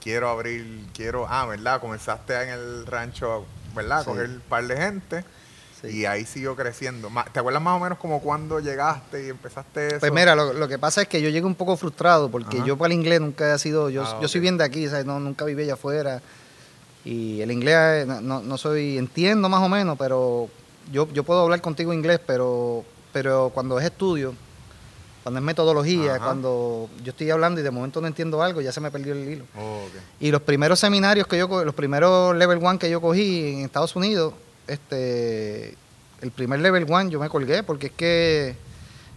Speaker 1: quiero abrir, quiero, ah, ¿verdad? Comenzaste en el rancho, ¿verdad? A coger un par de gente. Y ahí siguió creciendo. ¿Te acuerdas más o menos como cuando llegaste y empezaste eso?
Speaker 2: Pues mira, lo, que pasa es que yo llegué un poco frustrado porque yo para el inglés nunca he sido, yo, ah, yo soy bien de aquí, ¿sabes? No, nunca viví allá afuera. Y el inglés, no, no soy, entiendo más o menos, pero yo, yo puedo hablar contigo inglés, pero, pero cuando es estudio, cuando es metodología, cuando yo estoy hablando y de momento no entiendo algo, ya se me perdió el hilo. Oh, y los primeros seminarios que yo los primeros level one que yo cogí en Estados Unidos, este el primer level one yo me colgué porque es que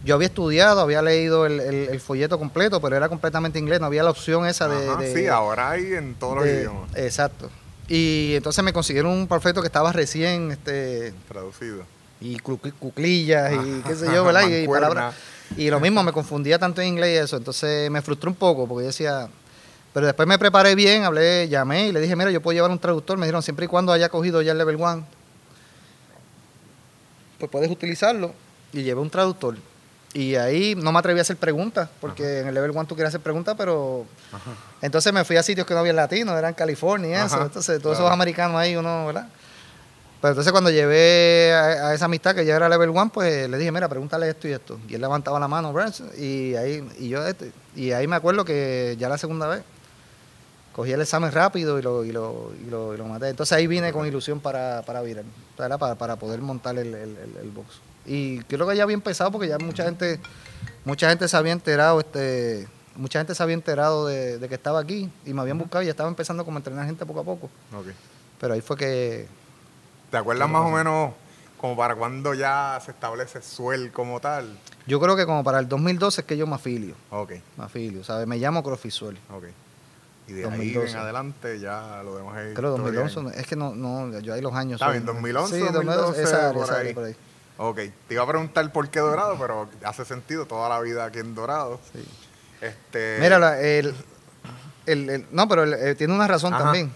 Speaker 2: yo había estudiado, había leído el, folleto completo, pero era completamente inglés, no había la opción esa de,
Speaker 1: Sí, ahora hay en todos los idiomas.
Speaker 2: Exacto. Y entonces me consiguieron un perfecto que estaba recién este
Speaker 1: traducido.
Speaker 2: Y cuclillas y qué sé yo, ¿verdad? y, palabras. Y lo mismo, me confundía tanto en inglés y eso. Entonces me frustró un poco porque yo decía. Pero después me preparé bien, hablé, llamé y le dije, mira, yo puedo llevar un traductor. Me dijeron, siempre y cuando haya cogido ya el level 1, pues puedes utilizarlo. Y llevé un traductor. Y ahí no me atreví a hacer preguntas, porque en el level 1 tú quieres hacer preguntas, pero... Entonces me fui a sitios que no había latinos, eran California y eso. Entonces todos esos americanos ahí, uno, ¿verdad? Pero entonces cuando llevé a, esa amistad que ya era level 1, pues le dije, mira, pregúntale esto y esto. Y él levantaba la mano, y ahí, y yo, este, y ahí me acuerdo que ya la segunda vez, cogí el examen rápido y lo, y lo, y lo, y lo maté. Entonces ahí vine con ilusión para, para virar, para, para, poder montar el, el, el, box. Y creo que ya había empezado porque ya mucha gente, mucha gente se había enterado, este, mucha gente se había enterado de, que estaba aquí y me habían buscado y ya estaba empezando como a entrenar gente poco a poco. Pero ahí fue que...
Speaker 1: ¿Te acuerdas más o menos como para cuando ya se establece Suel como tal?
Speaker 2: Yo creo que como para el 2012 es que yo me afilio.
Speaker 1: Ok.
Speaker 2: Me afilio, ¿sabes? Me llamo Crofi Suel.
Speaker 1: Ok. Y de 2012. ahí en adelante ya lo vemos ahí.
Speaker 2: Creo 2011, es que no, no, yo ahí los años.
Speaker 1: ¿Está bien? 2011, sí, 2012, esa por, ahí. por ahí. Ok, te iba a preguntar por qué Dorado, pero hace sentido toda la vida aquí en Dorado. Sí.
Speaker 2: Este... Mira, el, el, no, pero eh, tiene una razón también,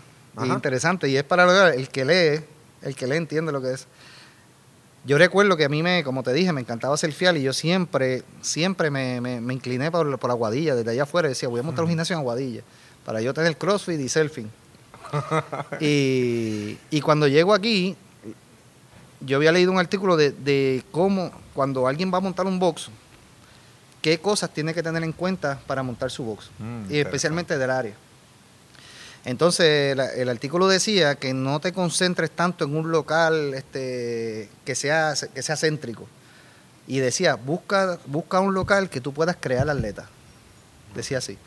Speaker 2: interesante, y es para el que lee, el que lee entiende lo que es. Yo recuerdo que a mí, me, como te dije, me encantaba fiel y yo siempre, siempre me, me, incliné por, por Aguadilla, desde allá afuera, decía, voy a montar un gimnasio en Aguadilla para yo tener CrossFit y selfie. y, cuando llego aquí, yo había leído un artículo de, cómo cuando alguien va a montar un box, qué cosas tiene que tener en cuenta para montar su box, mm, y especialmente del área. Entonces, el, artículo decía que no te concentres tanto en un local este, que, sea, que sea céntrico. Y decía, busca, busca un local que tú puedas crear atleta. Decía así.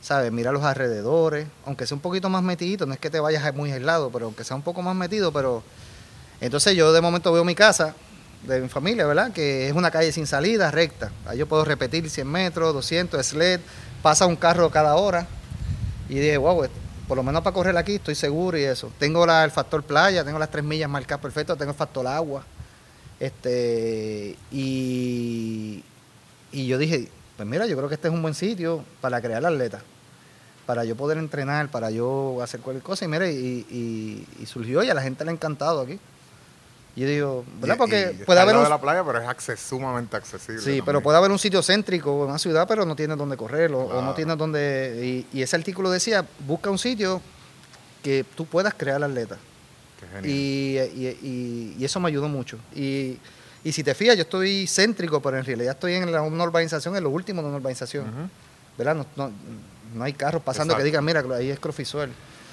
Speaker 2: ¿sabes? Mira los alrededores, aunque sea un poquito más metidito, no es que te vayas muy aislado, pero aunque sea un poco más metido, pero... Entonces yo de momento veo mi casa de mi familia, ¿verdad? Que es una calle sin salida, recta. Ahí yo puedo repetir 100 metros, 200, sled, pasa un carro cada hora. Y dije, wow, por lo menos para correr aquí estoy seguro y eso. Tengo la, el factor playa, tengo las tres millas marcadas perfecto, tengo el factor agua. Este, y, y yo dije, pues mira, yo creo que este es un buen sitio para crear atleta, para yo poder entrenar, para yo hacer cualquier cosa. Y mira, y, surgió y a la gente le ha encantado aquí. Y yo digo, ¿verdad? Porque puede haber.
Speaker 1: Un... de la playa, pero es sumamente accesible.
Speaker 2: Sí, pero puede haber un sitio céntrico en una ciudad, pero no tiene dónde correr o, no tiene dónde. Y, ese artículo decía: busca un sitio que tú puedas crear atleta. Qué y, y, eso me ayudó mucho. Y y si te fijas, yo estoy céntrico, pero en realidad estoy en la, una urbanización, en lo último de una urbanización. ¿Verdad? No, hay carros pasando que digan, mira, ahí es Crofisuel.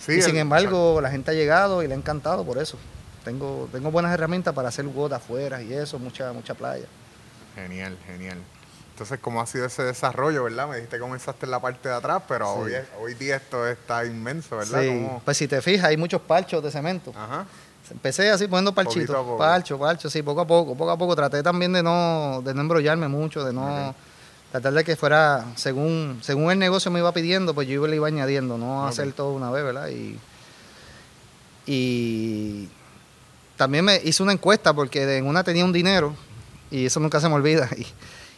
Speaker 2: y sin embargo, la gente ha llegado y le ha encantado por eso. Tengo, tengo buenas herramientas para hacer WOD afuera y eso, mucha, mucha playa.
Speaker 1: Genial, genial. Entonces, ¿cómo ha sido ese desarrollo, verdad? Me dijiste que comenzaste en la parte de atrás, pero hoy, hoy día esto está inmenso, ¿verdad? Sí.
Speaker 2: Pues si te fijas, hay muchos parchos de cemento. Ajá. Empecé así poniendo parchitos, parcho, parcho, sí, poco a poco, poco a poco. Traté también de no, de no embrollarme mucho, de no... Tratar de que fuera, según, según el negocio me iba pidiendo, pues yo le iba añadiendo, no hacer todo una vez, ¿verdad? Y, y también me hice una encuesta porque en una tenía un dinero y eso nunca se me olvida.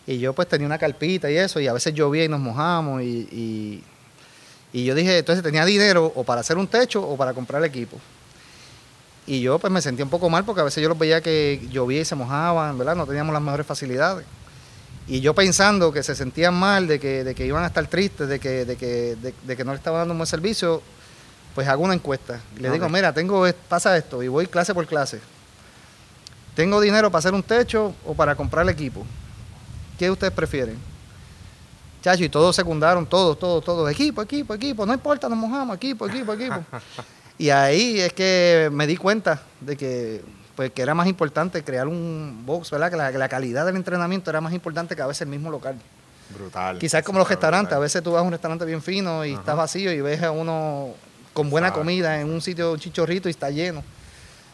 Speaker 2: Y, yo pues tenía una carpita y eso, y a veces llovía y nos mojamos y yo dije, entonces tenía dinero o para hacer un techo o para comprar el equipo. Y yo pues me sentía un poco mal porque a veces yo los veía que llovía y se mojaban, ¿verdad? No teníamos las mejores facilidades. Y yo pensando que se sentían mal, de que, de que iban a estar tristes, de que, de que, de, que no le estaba dando un buen servicio, pues hago una encuesta. Y le digo, mira, tengo, pasa esto, y voy clase por clase. ¿Tengo dinero para hacer un techo o para comprar el equipo? ¿Qué ustedes prefieren? Chacho, y todos secundaron, todos, todos, todos. Equipo, equipo, equipo, no importa, nos mojamos, equipo, equipo, equipo. Y ahí es que me di cuenta de que, pues, que era más importante crear un box, ¿verdad? Que la, calidad del entrenamiento era más importante que a veces el mismo local.
Speaker 1: Brutal.
Speaker 2: Quizás como los restaurantes, a veces tú vas a un restaurante bien fino y está vacío y ves a uno con buena comida en un sitio, un chichorrito y está lleno.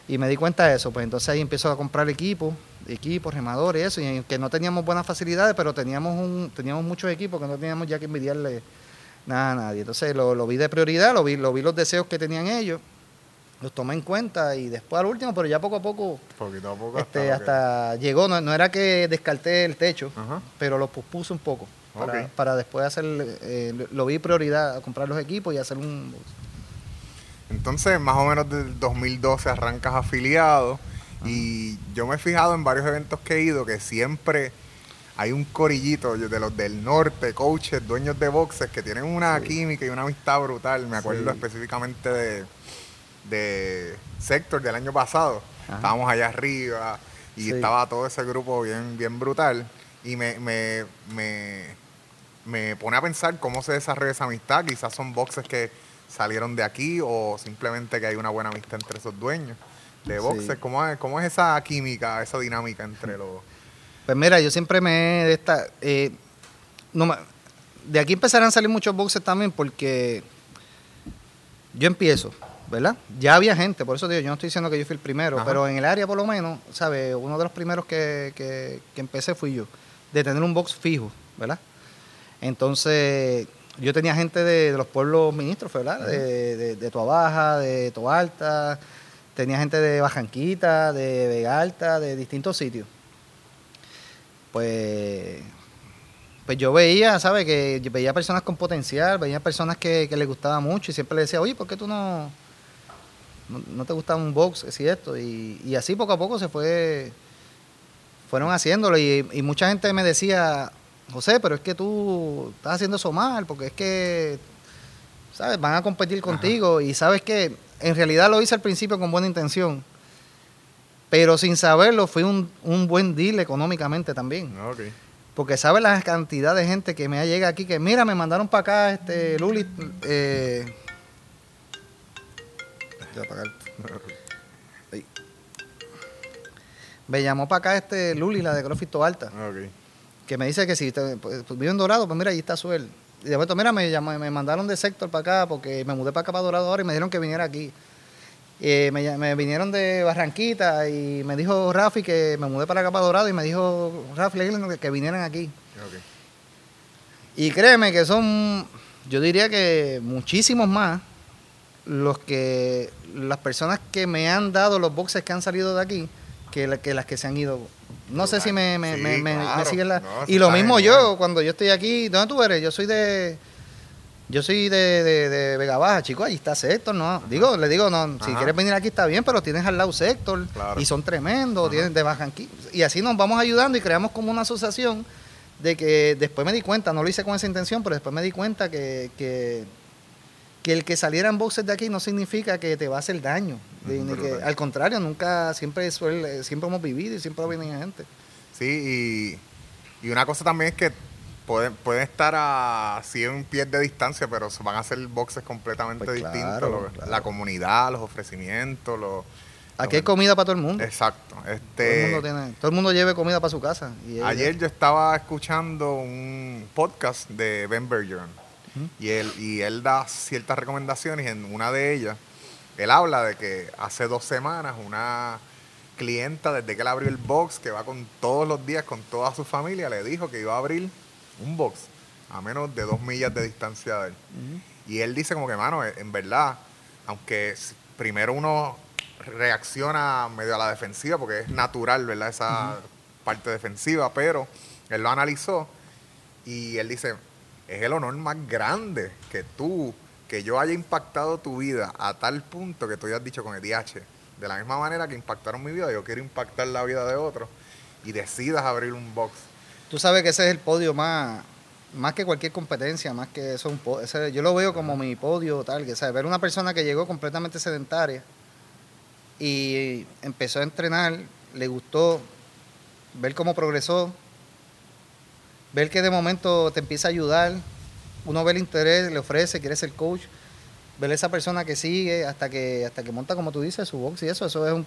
Speaker 2: Y me di cuenta de eso, pues entonces ahí empiezo a comprar equipos, equipos, remadores eso, y que no teníamos buenas facilidades, pero teníamos un, teníamos muchos equipos que no teníamos ya que envidiarle Nada, nadie. Entonces lo, vi de prioridad, lo vi, lo vi los deseos que tenían ellos, los tomé en cuenta y después al último, pero ya poco a poco.
Speaker 1: Poquito a poco.
Speaker 2: Este, hasta, llegó, no, era que descarté el techo, pero lo pospuse un poco. Para, después hacer, eh, lo vi prioridad, comprar los equipos y hacer un.
Speaker 1: Entonces, más o menos del 2012 arrancas afiliado. Y yo me he fijado en varios eventos que he ido que siempre hay un corillito de los del norte, coaches, dueños de boxes, que tienen una química y una amistad brutal. Me acuerdo específicamente de, de Sector del año pasado. Estábamos allá arriba y estaba todo ese grupo bien, bien brutal. Y me, me, me, me pone a pensar cómo se desarrolla esa amistad. Quizás son boxes que salieron de aquí o simplemente que hay una buena amistad entre esos dueños de boxes. ¿Cómo, es, ¿Cómo es esa química, esa dinámica entre los...?
Speaker 2: Pues mira, yo siempre me... Esta, eh, no, de aquí empezarán a salir muchos boxes también porque yo empiezo, ¿verdad? Ya había gente, por eso digo, yo no estoy diciendo que yo fui el primero, pero en el área por lo menos, ¿sabes? Uno de los primeros que, que, que empecé fui yo, de tener un box fijo, ¿verdad? Entonces, yo tenía gente de, los pueblos ministros, ¿verdad? De, de, de Baja, de Alta, tenía gente de Bajanquita, de Vega Alta, de distintos sitios. Pues, pues yo veía, ¿sabes? Que veía personas con potencial, veía personas que, que les gustaba mucho y siempre le decía, oye, ¿por qué tú no, no, te gusta un box? Es esto. Y, y, así poco a poco se fue, fueron haciéndolo y, y mucha gente me decía, José, pero es que tú estás haciendo eso mal, porque es que, ¿sabes? Van a competir contigo y sabes que en realidad lo hice al principio con buena intención, pero sin saberlo fui un, un buen deal económicamente también. Porque sabes la cantidad de gente que me llega aquí que, mira, me mandaron para acá, este, Luli, eh, me llamó para acá este Luli, la de Grofito Alta. Okay que me dice que si pues, pues, vivo en Dorado, pues mira, ahí está su él. Y de momento, mira, me, me mandaron de sector para acá porque me mudé para acá para Dorado ahora y me dijeron que viniera aquí. me, me, vinieron de Barranquita y me dijo Rafi que me mudé para acá para Dorado y me dijo Rafi que, que vinieran aquí. Y créeme que son, yo diría que muchísimos más los que las personas que me han dado los boxes que han salido de aquí que, que las que se han ido. No sé si me, me, me, siguen la... y lo mismo yo, cuando yo estoy aquí, ¿dónde tú eres? Yo soy de... Yo soy de, de, Vega Baja, chicos, ahí está Sector, ¿no? Digo, le digo, no, si quieres venir aquí está bien, pero tienes al lado Sector y son tremendos, tienen de aquí Y así nos vamos ayudando y creamos como una asociación de que después me di cuenta, no lo hice con esa intención, pero después me di cuenta que, que, que el que saliera en boxes de aquí no significa que te va a hacer daño al contrario, nunca, siempre suele, siempre hemos vivido y siempre viene gente.
Speaker 1: Sí, y, una cosa también es que pueden, pueden estar a 100 pies de distancia, pero van a ser boxes completamente pues distintos. La comunidad, los ofrecimientos, los...
Speaker 2: Aquí hay comida para todo el mundo.
Speaker 1: Exacto.
Speaker 2: Este, todo, el mundo lleve comida para su casa.
Speaker 1: ayer yo estaba escuchando un podcast de Ben Bergeron y, él, y él da ciertas recomendaciones en una de ellas él habla de que hace dos semanas una clienta, desde que él abrió el box, que va con todos los días con toda su familia, le dijo que iba a abrir un box a menos de dos millas de distancia de él. Y él dice como que, mano, en verdad, aunque primero uno reacciona medio a la defensiva, porque es natural, ¿verdad? Esa parte defensiva, pero él lo analizó y él dice, es el honor más grande que tú que yo haya impactado tu vida a tal punto que tú hayas dicho con el DH, de la misma manera que impactaron mi vida, yo quiero impactar la vida de otros y decidas abrir un box.
Speaker 2: Tú sabes que ese es el podio más, más que cualquier competencia, más que eso, un ese, yo lo veo como mi podio tal, que ver una persona que llegó completamente sedentaria y empezó a entrenar, le gustó, ver cómo progresó, ver que de momento te empieza a ayudar, uno ve el interés, le ofrece, quiere ser coach, ver esa persona que sigue hasta que hasta que monta, como tú dices, su box y eso, eso es un...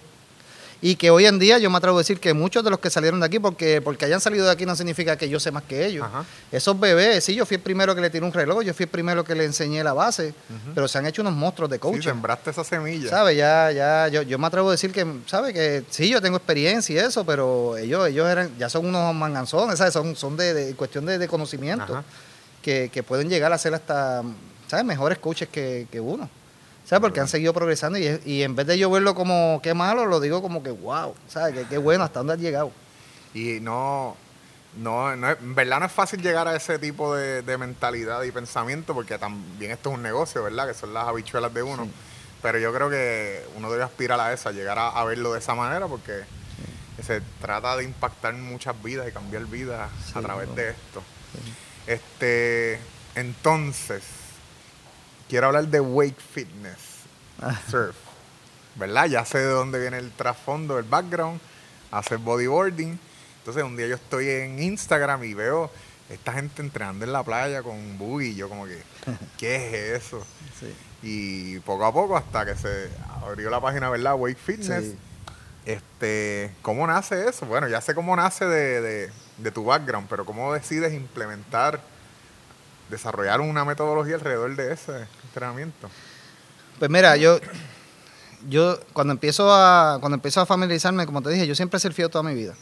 Speaker 2: Y que hoy en día yo me atrevo a decir que muchos de los que salieron de aquí, porque, porque hayan salido de aquí no significa que yo sé más que ellos. Esos bebés, sí, yo fui el primero que le tiré un reloj, yo fui el primero que le enseñé la base, pero se han hecho unos monstruos de coaching. Sí,
Speaker 1: sembraste esa semilla.
Speaker 2: ¿Sabes? Ya, ya, yo, yo me atrevo a decir que, ¿sabes? Que sí, yo tengo experiencia y eso, pero ellos, ellos eran, ya son unos manganzones, ¿sabes? Son, son de, cuestión de, de conocimiento que, pueden llegar a ser hasta, ¿sabes? Mejores coaches que, uno. ¿Sabes? Porque han seguido progresando y, en vez de yo verlo como qué malo, lo digo como que wow, ¿sabes? Que qué bueno, hasta dónde has llegado.
Speaker 1: Y no, no, no en verdad no es fácil llegar a ese tipo de, mentalidad y pensamiento porque también esto es un negocio, ¿verdad? Que son las habichuelas de uno. Pero yo creo que uno debe aspirar a esa, llegar a, verlo de esa manera porque se trata de impactar muchas vidas y cambiar vidas a través de esto. Este, entonces, quiero hablar de wake fitness, ah. surf, ¿verdad? Ya sé de dónde viene el trasfondo, el background, hacer bodyboarding. Entonces, un día yo estoy en Instagram y veo esta gente entrenando en la playa con buggy, yo como que, ¿qué es eso? Y poco a poco hasta que se abrió la página, ¿verdad? Wake Fitness. Este, ¿Cómo nace eso? Bueno, ya sé cómo nace de, de tu background, pero ¿cómo decides implementar, desarrollar una metodología alrededor de ese entrenamiento?
Speaker 2: Pues mira, yo, yo cuando empiezo a cuando empiezo a familiarizarme, como te dije, yo siempre he surfeado toda mi vida.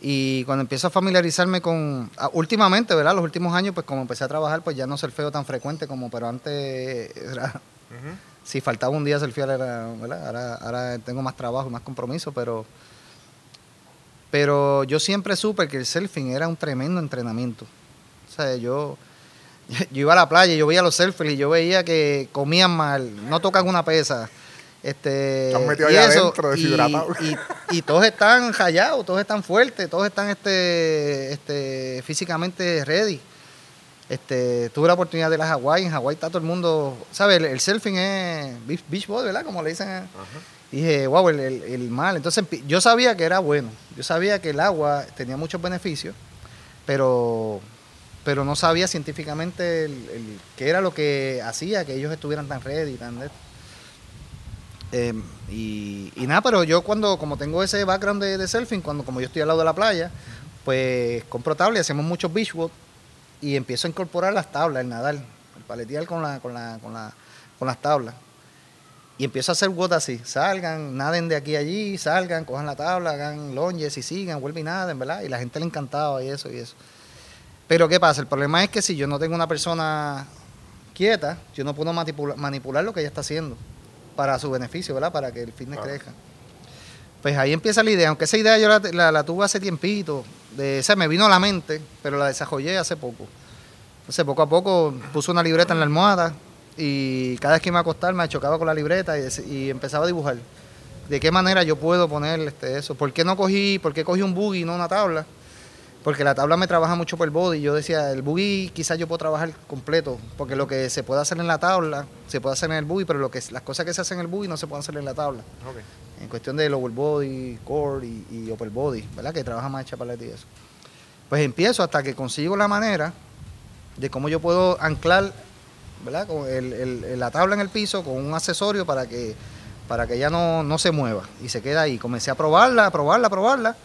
Speaker 2: Y cuando empiezo a familiarizarme con, últimamente, ¿verdad? Los últimos años, pues como empecé a trabajar, pues ya no surfeo tan frecuente como, pero antes era, si faltaba un día surfear era, ¿verdad? Ahora, ahora tengo más trabajo, más compromiso, pero, pero yo siempre supe que el surfing era un tremendo entrenamiento. O sea, yo, yo iba a la playa y yo veía a los surfers y yo veía que comían mal, no tocan una pesa este, y, eso, y, todos están rayados, todos están fuertes, todos están este, este, físicamente ready. Este, tuve la oportunidad de la Hawái, en Hawái está todo el mundo, ¿sabes? El, surfing es beach ball, ¿verdad? Como le dicen. Dije, wow, el, el, mal. Entonces yo sabía que era bueno, yo sabía que el agua tenía muchos beneficios, pero, pero no sabía científicamente el, qué era lo que hacía que ellos estuvieran tan ready, tan... Em, y, nada, pero yo cuando, como tengo ese background de, surfing, cuando como yo estoy al lado de la playa, pues compro tablas y hacemos muchos beachwood y empiezo a incorporar las tablas, el nadar, el paletear con, la, con, la, con, la, con las tablas. Y empiezo a hacer WOD así, salgan, naden de aquí a allí, salgan, cojan la tabla, hagan longes y sigan, vuelven y naden, ¿verdad? Y la gente le encantaba y eso y eso. Pero ¿qué pasa? El problema es que si yo no tengo una persona quieta, yo no puedo manipular lo que ella está haciendo para su beneficio, ¿verdad? Para que el fitness crezca. Pues ahí empieza la idea, aunque esa idea yo la, tuve hace tiempito, de, o me vino a la mente, pero la desarrollé hace poco. Entonces poco a poco puse una libreta en la almohada y cada vez que me iba a acostar me chocaba con la libreta y, empezaba a dibujar. ¿De qué manera yo puedo poner este, eso? ¿Por qué no cogí, por qué cogí un buggy y no una tabla? Porque la tabla me trabaja mucho por el body. Yo decía, el buggy quizás yo puedo trabajar completo, porque lo que se puede hacer en la tabla, se puede hacer en el buggy, pero lo que las cosas que se hacen en el buggy no se pueden hacer en la tabla. En cuestión de lower body, core y, upper body, ¿verdad? Que trabaja más chapaleta y eso. Pues empiezo hasta que consigo la manera de cómo yo puedo anclar, ¿verdad? Con la tabla en el piso con un accesorio para que para que ya no, no se mueva y se queda ahí. Comencé a probarla, a probarla, a probarla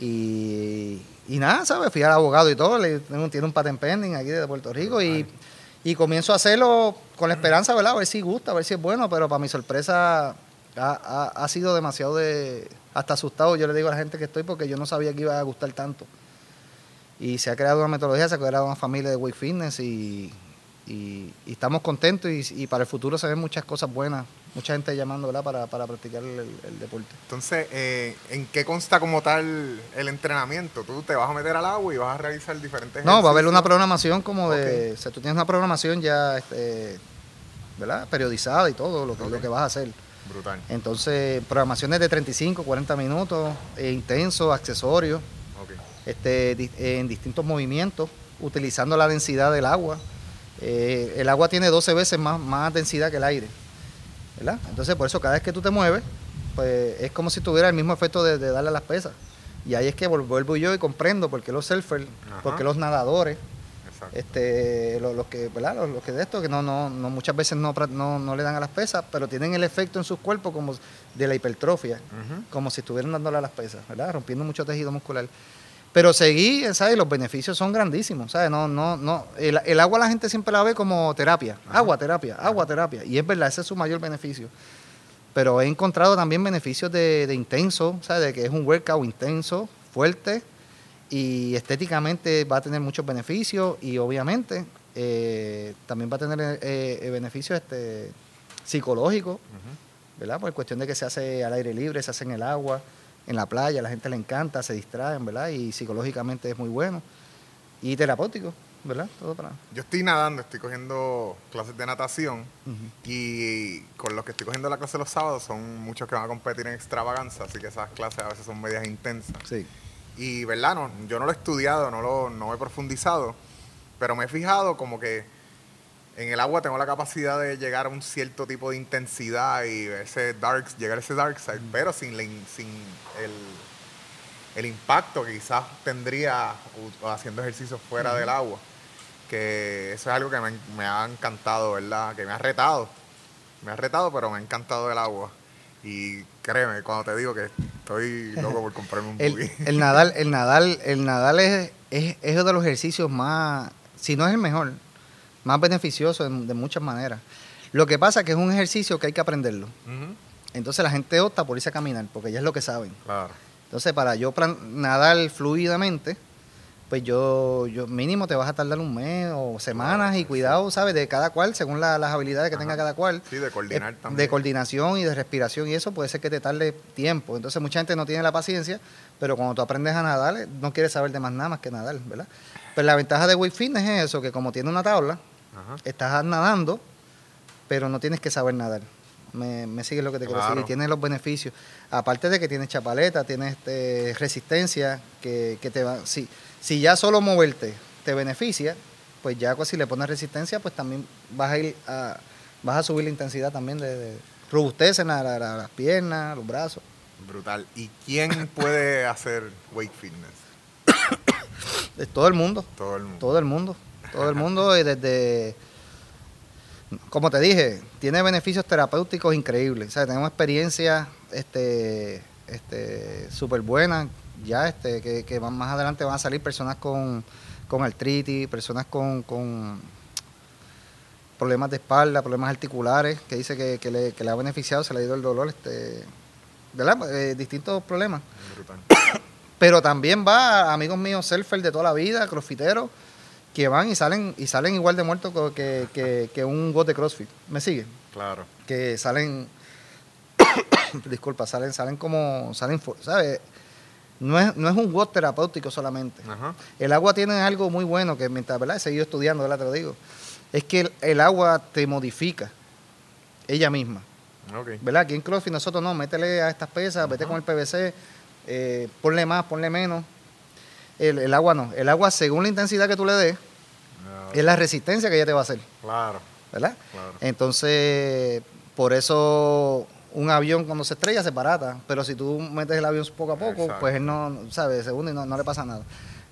Speaker 2: y y nada, ¿sabes? Fui al abogado y todo, le, tiene un patent pending aquí de Puerto Rico y, comienzo a hacerlo con la esperanza, ¿verdad? A ver si gusta, a ver si es bueno, pero para mi sorpresa ha, sido demasiado de... Hasta asustado yo le digo a la gente que estoy porque yo no sabía que iba a gustar tanto. Y se ha creado una metodología, se ha creado una familia de Wake Fitness y, y, estamos contentos y, para el futuro se ven muchas cosas buenas, mucha gente llamando Para, para practicar el, deporte.
Speaker 1: Entonces, eh, ¿en qué consta como tal el entrenamiento? ¿Tú te vas a meter al agua y vas a realizar diferentes
Speaker 2: No, va a haber una programación como de... O sea, tú tienes una programación ya este, ¿verdad? periodizada y todo lo que, lo que vas a hacer.
Speaker 1: Brutal.
Speaker 2: Entonces, programaciones de 35, 40 minutos, e intensos, accesorios, este, en distintos movimientos, utilizando la densidad del agua. Eh, el agua tiene 12 veces más, más densidad que el aire. ¿Verdad? Entonces, por eso cada vez que tú te mueves, pues es como si tuviera el mismo efecto de, darle a las pesas. Y ahí es que vuelvo yo y comprendo por qué los surfers, por qué los nadadores, este, los, que, ¿verdad? Los, que de esto, que no, no, no muchas veces no, no, le dan a las pesas, pero tienen el efecto en sus cuerpos como de la hipertrofia, como si estuvieran dándole a las pesas, ¿verdad? Rompiendo mucho tejido muscular. Pero seguí, ¿sabes? Los beneficios son grandísimos, ¿sabes? No, no, no. El, agua la gente siempre la ve como terapia. Agua, terapia, agua, terapia. Y es verdad, ese es su mayor beneficio. Pero he encontrado también beneficios de, intenso, ¿sabes? De que es un workout intenso, fuerte y estéticamente va a tener muchos beneficios y obviamente eh, también va a tener eh, beneficios este, psicológicos, ¿verdad? Por cuestión de que se hace al aire libre, se hace en el agua en la playa, la gente le encanta, se distraen, ¿verdad? Y psicológicamente es muy bueno. Y terapéutico, ¿verdad? Todo para...
Speaker 1: Yo estoy nadando, estoy cogiendo clases de natación y con los que estoy cogiendo la clase los sábados son muchos que van a competir en extravaganza, así que esas clases a veces son medias intensas.
Speaker 2: Sí.
Speaker 1: Y, ¿verdad? No, yo no lo he estudiado, no lo no he profundizado, pero me he fijado como que en el agua tengo la capacidad de llegar a un cierto tipo de intensidad y ese dark, llegar a ese dark side, pero sin, sin el, el impacto que quizás tendría haciendo ejercicio fuera del agua. Que eso es algo que me, me, ha encantado, ¿verdad? Que me ha retado. Me ha retado, pero me ha encantado el agua. Y créeme, cuando te digo que estoy loco por comprarme un
Speaker 2: el, el Nadal, el Nadal, el Nadal es, es, es, uno de los ejercicios más, si no es el mejor, más beneficioso de, muchas maneras. Lo que pasa es que es un ejercicio que hay que aprenderlo. Entonces la gente opta por irse a caminar, porque ya es lo que saben.
Speaker 1: Claro.
Speaker 2: Entonces, para yo nadar fluidamente, pues yo, yo mínimo te vas a tardar un mes o semanas y cuidado, ¿sabes? De cada cual, según las habilidades que tenga cada cual.
Speaker 1: Sí, de coordinar también.
Speaker 2: De coordinación y de respiración y eso puede ser que te tarde tiempo. Entonces, mucha gente no tiene la paciencia, pero cuando tú aprendes a nadar, no quieres saber de más nada más que nadar, ¿verdad? Pero la ventaja de Wake Fitness es eso, que como tiene una tabla, estás nadando, pero no tienes que saber nadar. Me, me sigue lo que te quiero decir. Y tiene los beneficios. Aparte de que tienes chapaleta, tienes este, resistencia, que, te va. Si, si ya solo moverte te beneficia, pues ya si le pones resistencia, pues también vas a ir a, vas a subir la intensidad también de, de robustecen las piernas, los brazos.
Speaker 1: Brutal. ¿Y quién puede hacer weight fitness?
Speaker 2: todo el mundo.
Speaker 1: Todo el mundo.
Speaker 2: Todo el mundo. Todo el mundo, y desde como te dije, tiene beneficios terapéuticos increíbles. O sea, tenemos experiencias este, este, súper buenas. Ya este, que, van, más adelante van a salir personas con, con artritis, personas con, con problemas de espalda, problemas articulares, que dice que, le, ha beneficiado, se le ha ido el dolor, este, ¿verdad? Eh, distintos problemas. Pero también va a amigos míos, surfer de toda la vida, crossfiteros, que van y salen y salen igual de muertos que, que, un bot de CrossFit. ¿Me sigue?
Speaker 1: Claro.
Speaker 2: Que salen, disculpa, salen, salen como, salen, ¿sabes? No es, no es un bot terapéutico solamente. El agua tiene algo muy bueno que mientras, ¿verdad? He seguido estudiando, ¿verdad? Te lo digo. Es que el, agua te modifica ella misma.
Speaker 1: Okay.
Speaker 2: ¿Verdad? Aquí en CrossFit nosotros no, métele a estas pesas, vete con el PVC, eh, ponle más, ponle menos el, agua no. El agua, según la intensidad que tú le des, ah, es la resistencia que ella te va a hacer.
Speaker 1: Claro.
Speaker 2: ¿Verdad? Entonces, por eso un avión cuando se estrella se parata, pero si tú metes el avión poco a poco, pues él no, ¿sabes? Se hunde y no, le pasa nada.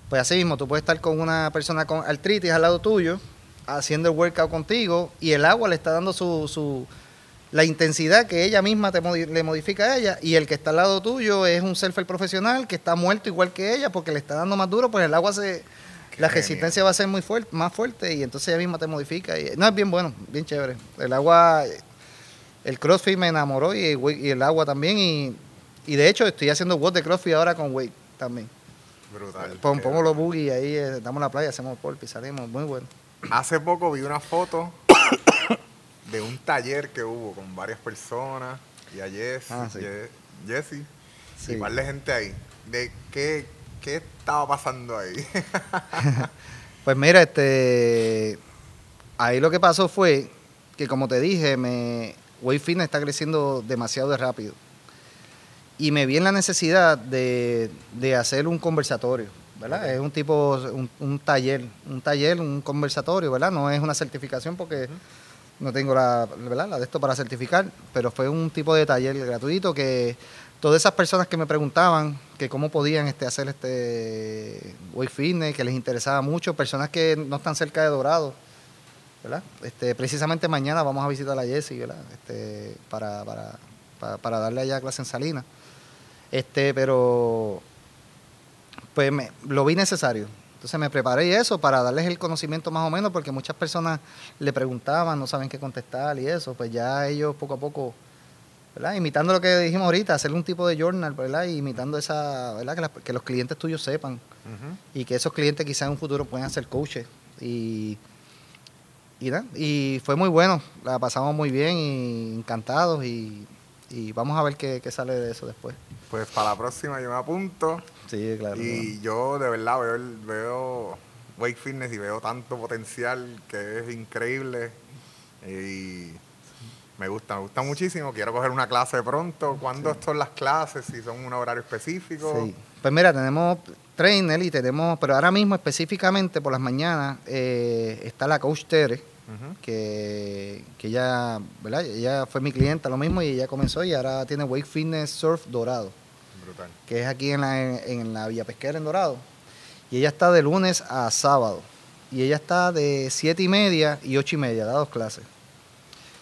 Speaker 2: Pues así mismo, tú puedes estar con una persona con artritis al lado tuyo, haciendo el workout contigo, y el agua le está dando su, su la intensidad que ella misma te le modifica a ella y el que está al lado tuyo es un surfer profesional que está muerto igual que ella porque le está dando más duro, pues el agua se... la resistencia va a ser muy fuerte, más fuerte y entonces ella misma te modifica. Y, no, es bien bueno, bien chévere. El agua, el CrossFit me enamoró y, el agua también y, de hecho estoy haciendo WOD de CrossFit ahora con Wake también.
Speaker 1: Brutal.
Speaker 2: pongo los buggy ahí, eh, damos la playa, hacemos y salimos, muy bueno.
Speaker 1: Hace poco vi una foto de un taller que hubo con varias personas y a Jess, ah, Jesse y par de gente ahí. ¿De qué, qué estaba pasando ahí?
Speaker 2: pues mira, este ahí lo que pasó fue que como te dije, me Way Fitness está creciendo demasiado de rápido. Y me vi en la necesidad de, hacer un conversatorio, ¿verdad? Es un tipo, un, taller, un taller, un conversatorio, ¿verdad? No es una certificación porque no tengo la, ¿verdad? la de esto para certificar, pero fue un tipo de taller gratuito que todas esas personas que me preguntaban que cómo podían este, hacer este Way Fitness, que les interesaba mucho, personas que no están cerca de Dorado, ¿verdad? Este, precisamente mañana vamos a visitar a Jessie, ¿verdad? Este, para, para, para, darle allá clase en Salinas. Este, pero pues me, lo vi necesario. Entonces me preparé eso para darles el conocimiento más o menos, porque muchas personas le preguntaban, no saben qué contestar y eso, pues ya ellos poco a poco, ¿verdad? Imitando lo que dijimos ahorita, hacerle un tipo de journal, ¿verdad? imitando esa, ¿verdad? Que, los clientes tuyos sepan y que esos clientes quizás en un futuro puedan ser coaches. Y, y, y fue muy bueno, la pasamos muy bien y encantados y, vamos a ver qué, qué sale de eso después.
Speaker 1: Pues para la próxima yo me apunto
Speaker 2: Sí, claro.
Speaker 1: Y yo de verdad veo, veo Wake Fitness y veo tanto potencial que es increíble. Y me gusta, me gusta muchísimo. Quiero coger una clase pronto. ¿Cuándo son las clases? Si son un horario específico. Sí.
Speaker 2: Pues mira, tenemos trainer y tenemos, pero ahora mismo específicamente por las mañanas eh, está la coach Tere, que, que ella, ¿verdad? ella fue mi clienta lo mismo y ella comenzó y ahora tiene Wake Fitness Surf Dorado. Que es aquí en la, en la Villa Pesquera en Dorado. Y ella está de lunes a sábado. Y ella está de siete y media y ocho y media, da dos clases.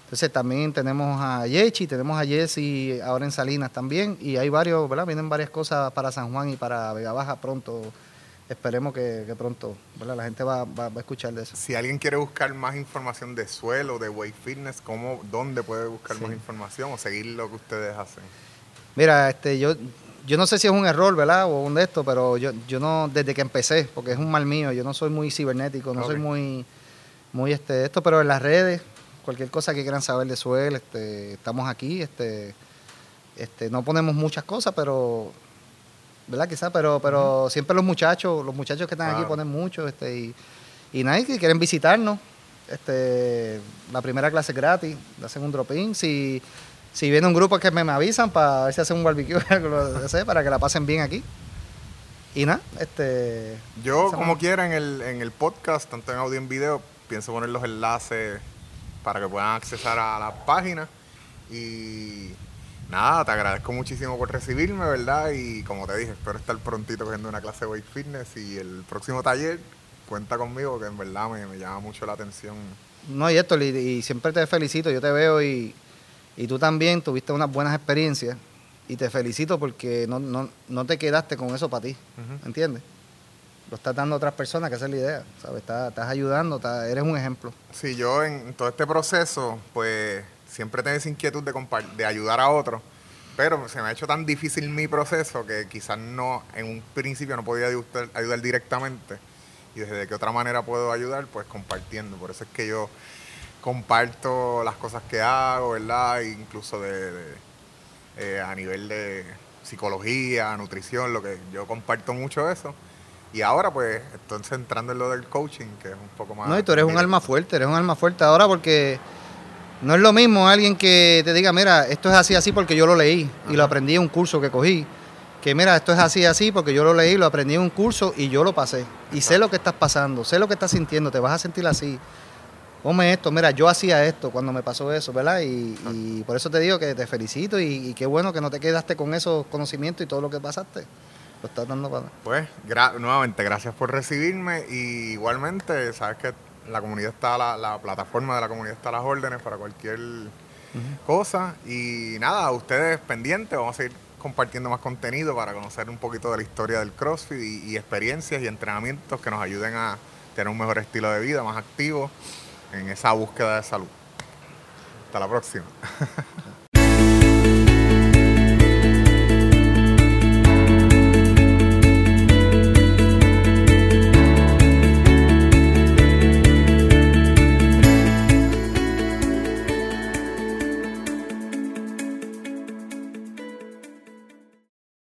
Speaker 2: Entonces también tenemos a Yechi, tenemos a Jesse ahora en Salinas también. Y hay varios, ¿verdad? Vienen varias cosas para San Juan y para Vega Baja pronto. Esperemos que, pronto ¿verdad? la gente va, va, a escuchar de eso.
Speaker 1: Si alguien quiere buscar más información de suelo, de weight fitness, ¿cómo, ¿dónde puede buscar más información o seguir lo que ustedes hacen?
Speaker 2: Mira, este, yo, yo no sé si es un error, ¿verdad? O un de esto, pero yo, yo no, desde que empecé, porque es un mal mío, yo no soy muy cibernético, no soy muy, muy este, esto, pero en las redes, cualquier cosa que quieran saber de Suel, este, estamos aquí, este, este, no ponemos muchas cosas, pero, ¿verdad? Quizás, pero, pero siempre los muchachos, los muchachos que están aquí ponen mucho, este, y, y nadie que quieren visitarnos, este, la primera clase es gratis, hacen un drop-in, si si viene un grupo que me, avisan para ver si hacen un barbecue para que la pasen bien aquí. Y nada, este...
Speaker 1: Yo, como quiera, en el, en el podcast, tanto en audio y en video, pienso poner los enlaces para que puedan accesar a la página. Y nada, te agradezco muchísimo por recibirme, ¿verdad? Y como te dije, espero estar prontito cogiendo una clase de weight fitness y el próximo taller cuenta conmigo, que en verdad me, llama mucho la atención.
Speaker 2: No, y esto, y siempre te felicito, yo te veo y y tú también tuviste unas buenas experiencias y te felicito porque no, no, no te quedaste con eso para ti, ¿entiendes? Lo estás dando a otras personas, que esa es la idea, ¿sabes? Estás, estás ayudando, eres un ejemplo.
Speaker 1: Sí, yo en todo este proceso, pues siempre tengo esa inquietud de, de ayudar a otros, pero se me ha hecho tan difícil mi proceso que quizás no, en un principio no podía ayudar, ayudar directamente. Y desde qué otra manera puedo ayudar, pues compartiendo. Por eso es que yo comparto las cosas que hago, ¿verdad? Incluso de, eh, a nivel de psicología, nutrición, lo que yo comparto mucho eso. Y ahora pues estoy centrando en lo del coaching, que es un poco más...
Speaker 2: No, y tú eres un alma fuerte, eres un alma fuerte ahora porque no es lo mismo alguien que te diga, mira, esto es así, así porque yo lo leí y lo aprendí en un curso que cogí. Que mira, esto es así, así porque yo lo leí, lo aprendí en un curso y yo lo pasé. Y sé lo que estás pasando, sé lo que estás sintiendo, te vas a sentir así ponme esto, mira, yo hacía esto cuando me pasó eso, ¿verdad? Y, por eso te digo que te felicito y, qué bueno que no te quedaste con esos conocimientos y todo lo que pasaste. Lo estás dando para...
Speaker 1: Pues, nuevamente, gracias por recibirme y igualmente, sabes que la comunidad está, la, plataforma de la comunidad está a las órdenes para cualquier cosa. Y nada, ustedes pendientes, vamos a ir compartiendo más contenido para conocer un poquito de la historia del CrossFit y experiencias y entrenamientos que nos ayuden a tener un mejor estilo de vida, más activo en esa búsqueda de salud. Hasta la próxima.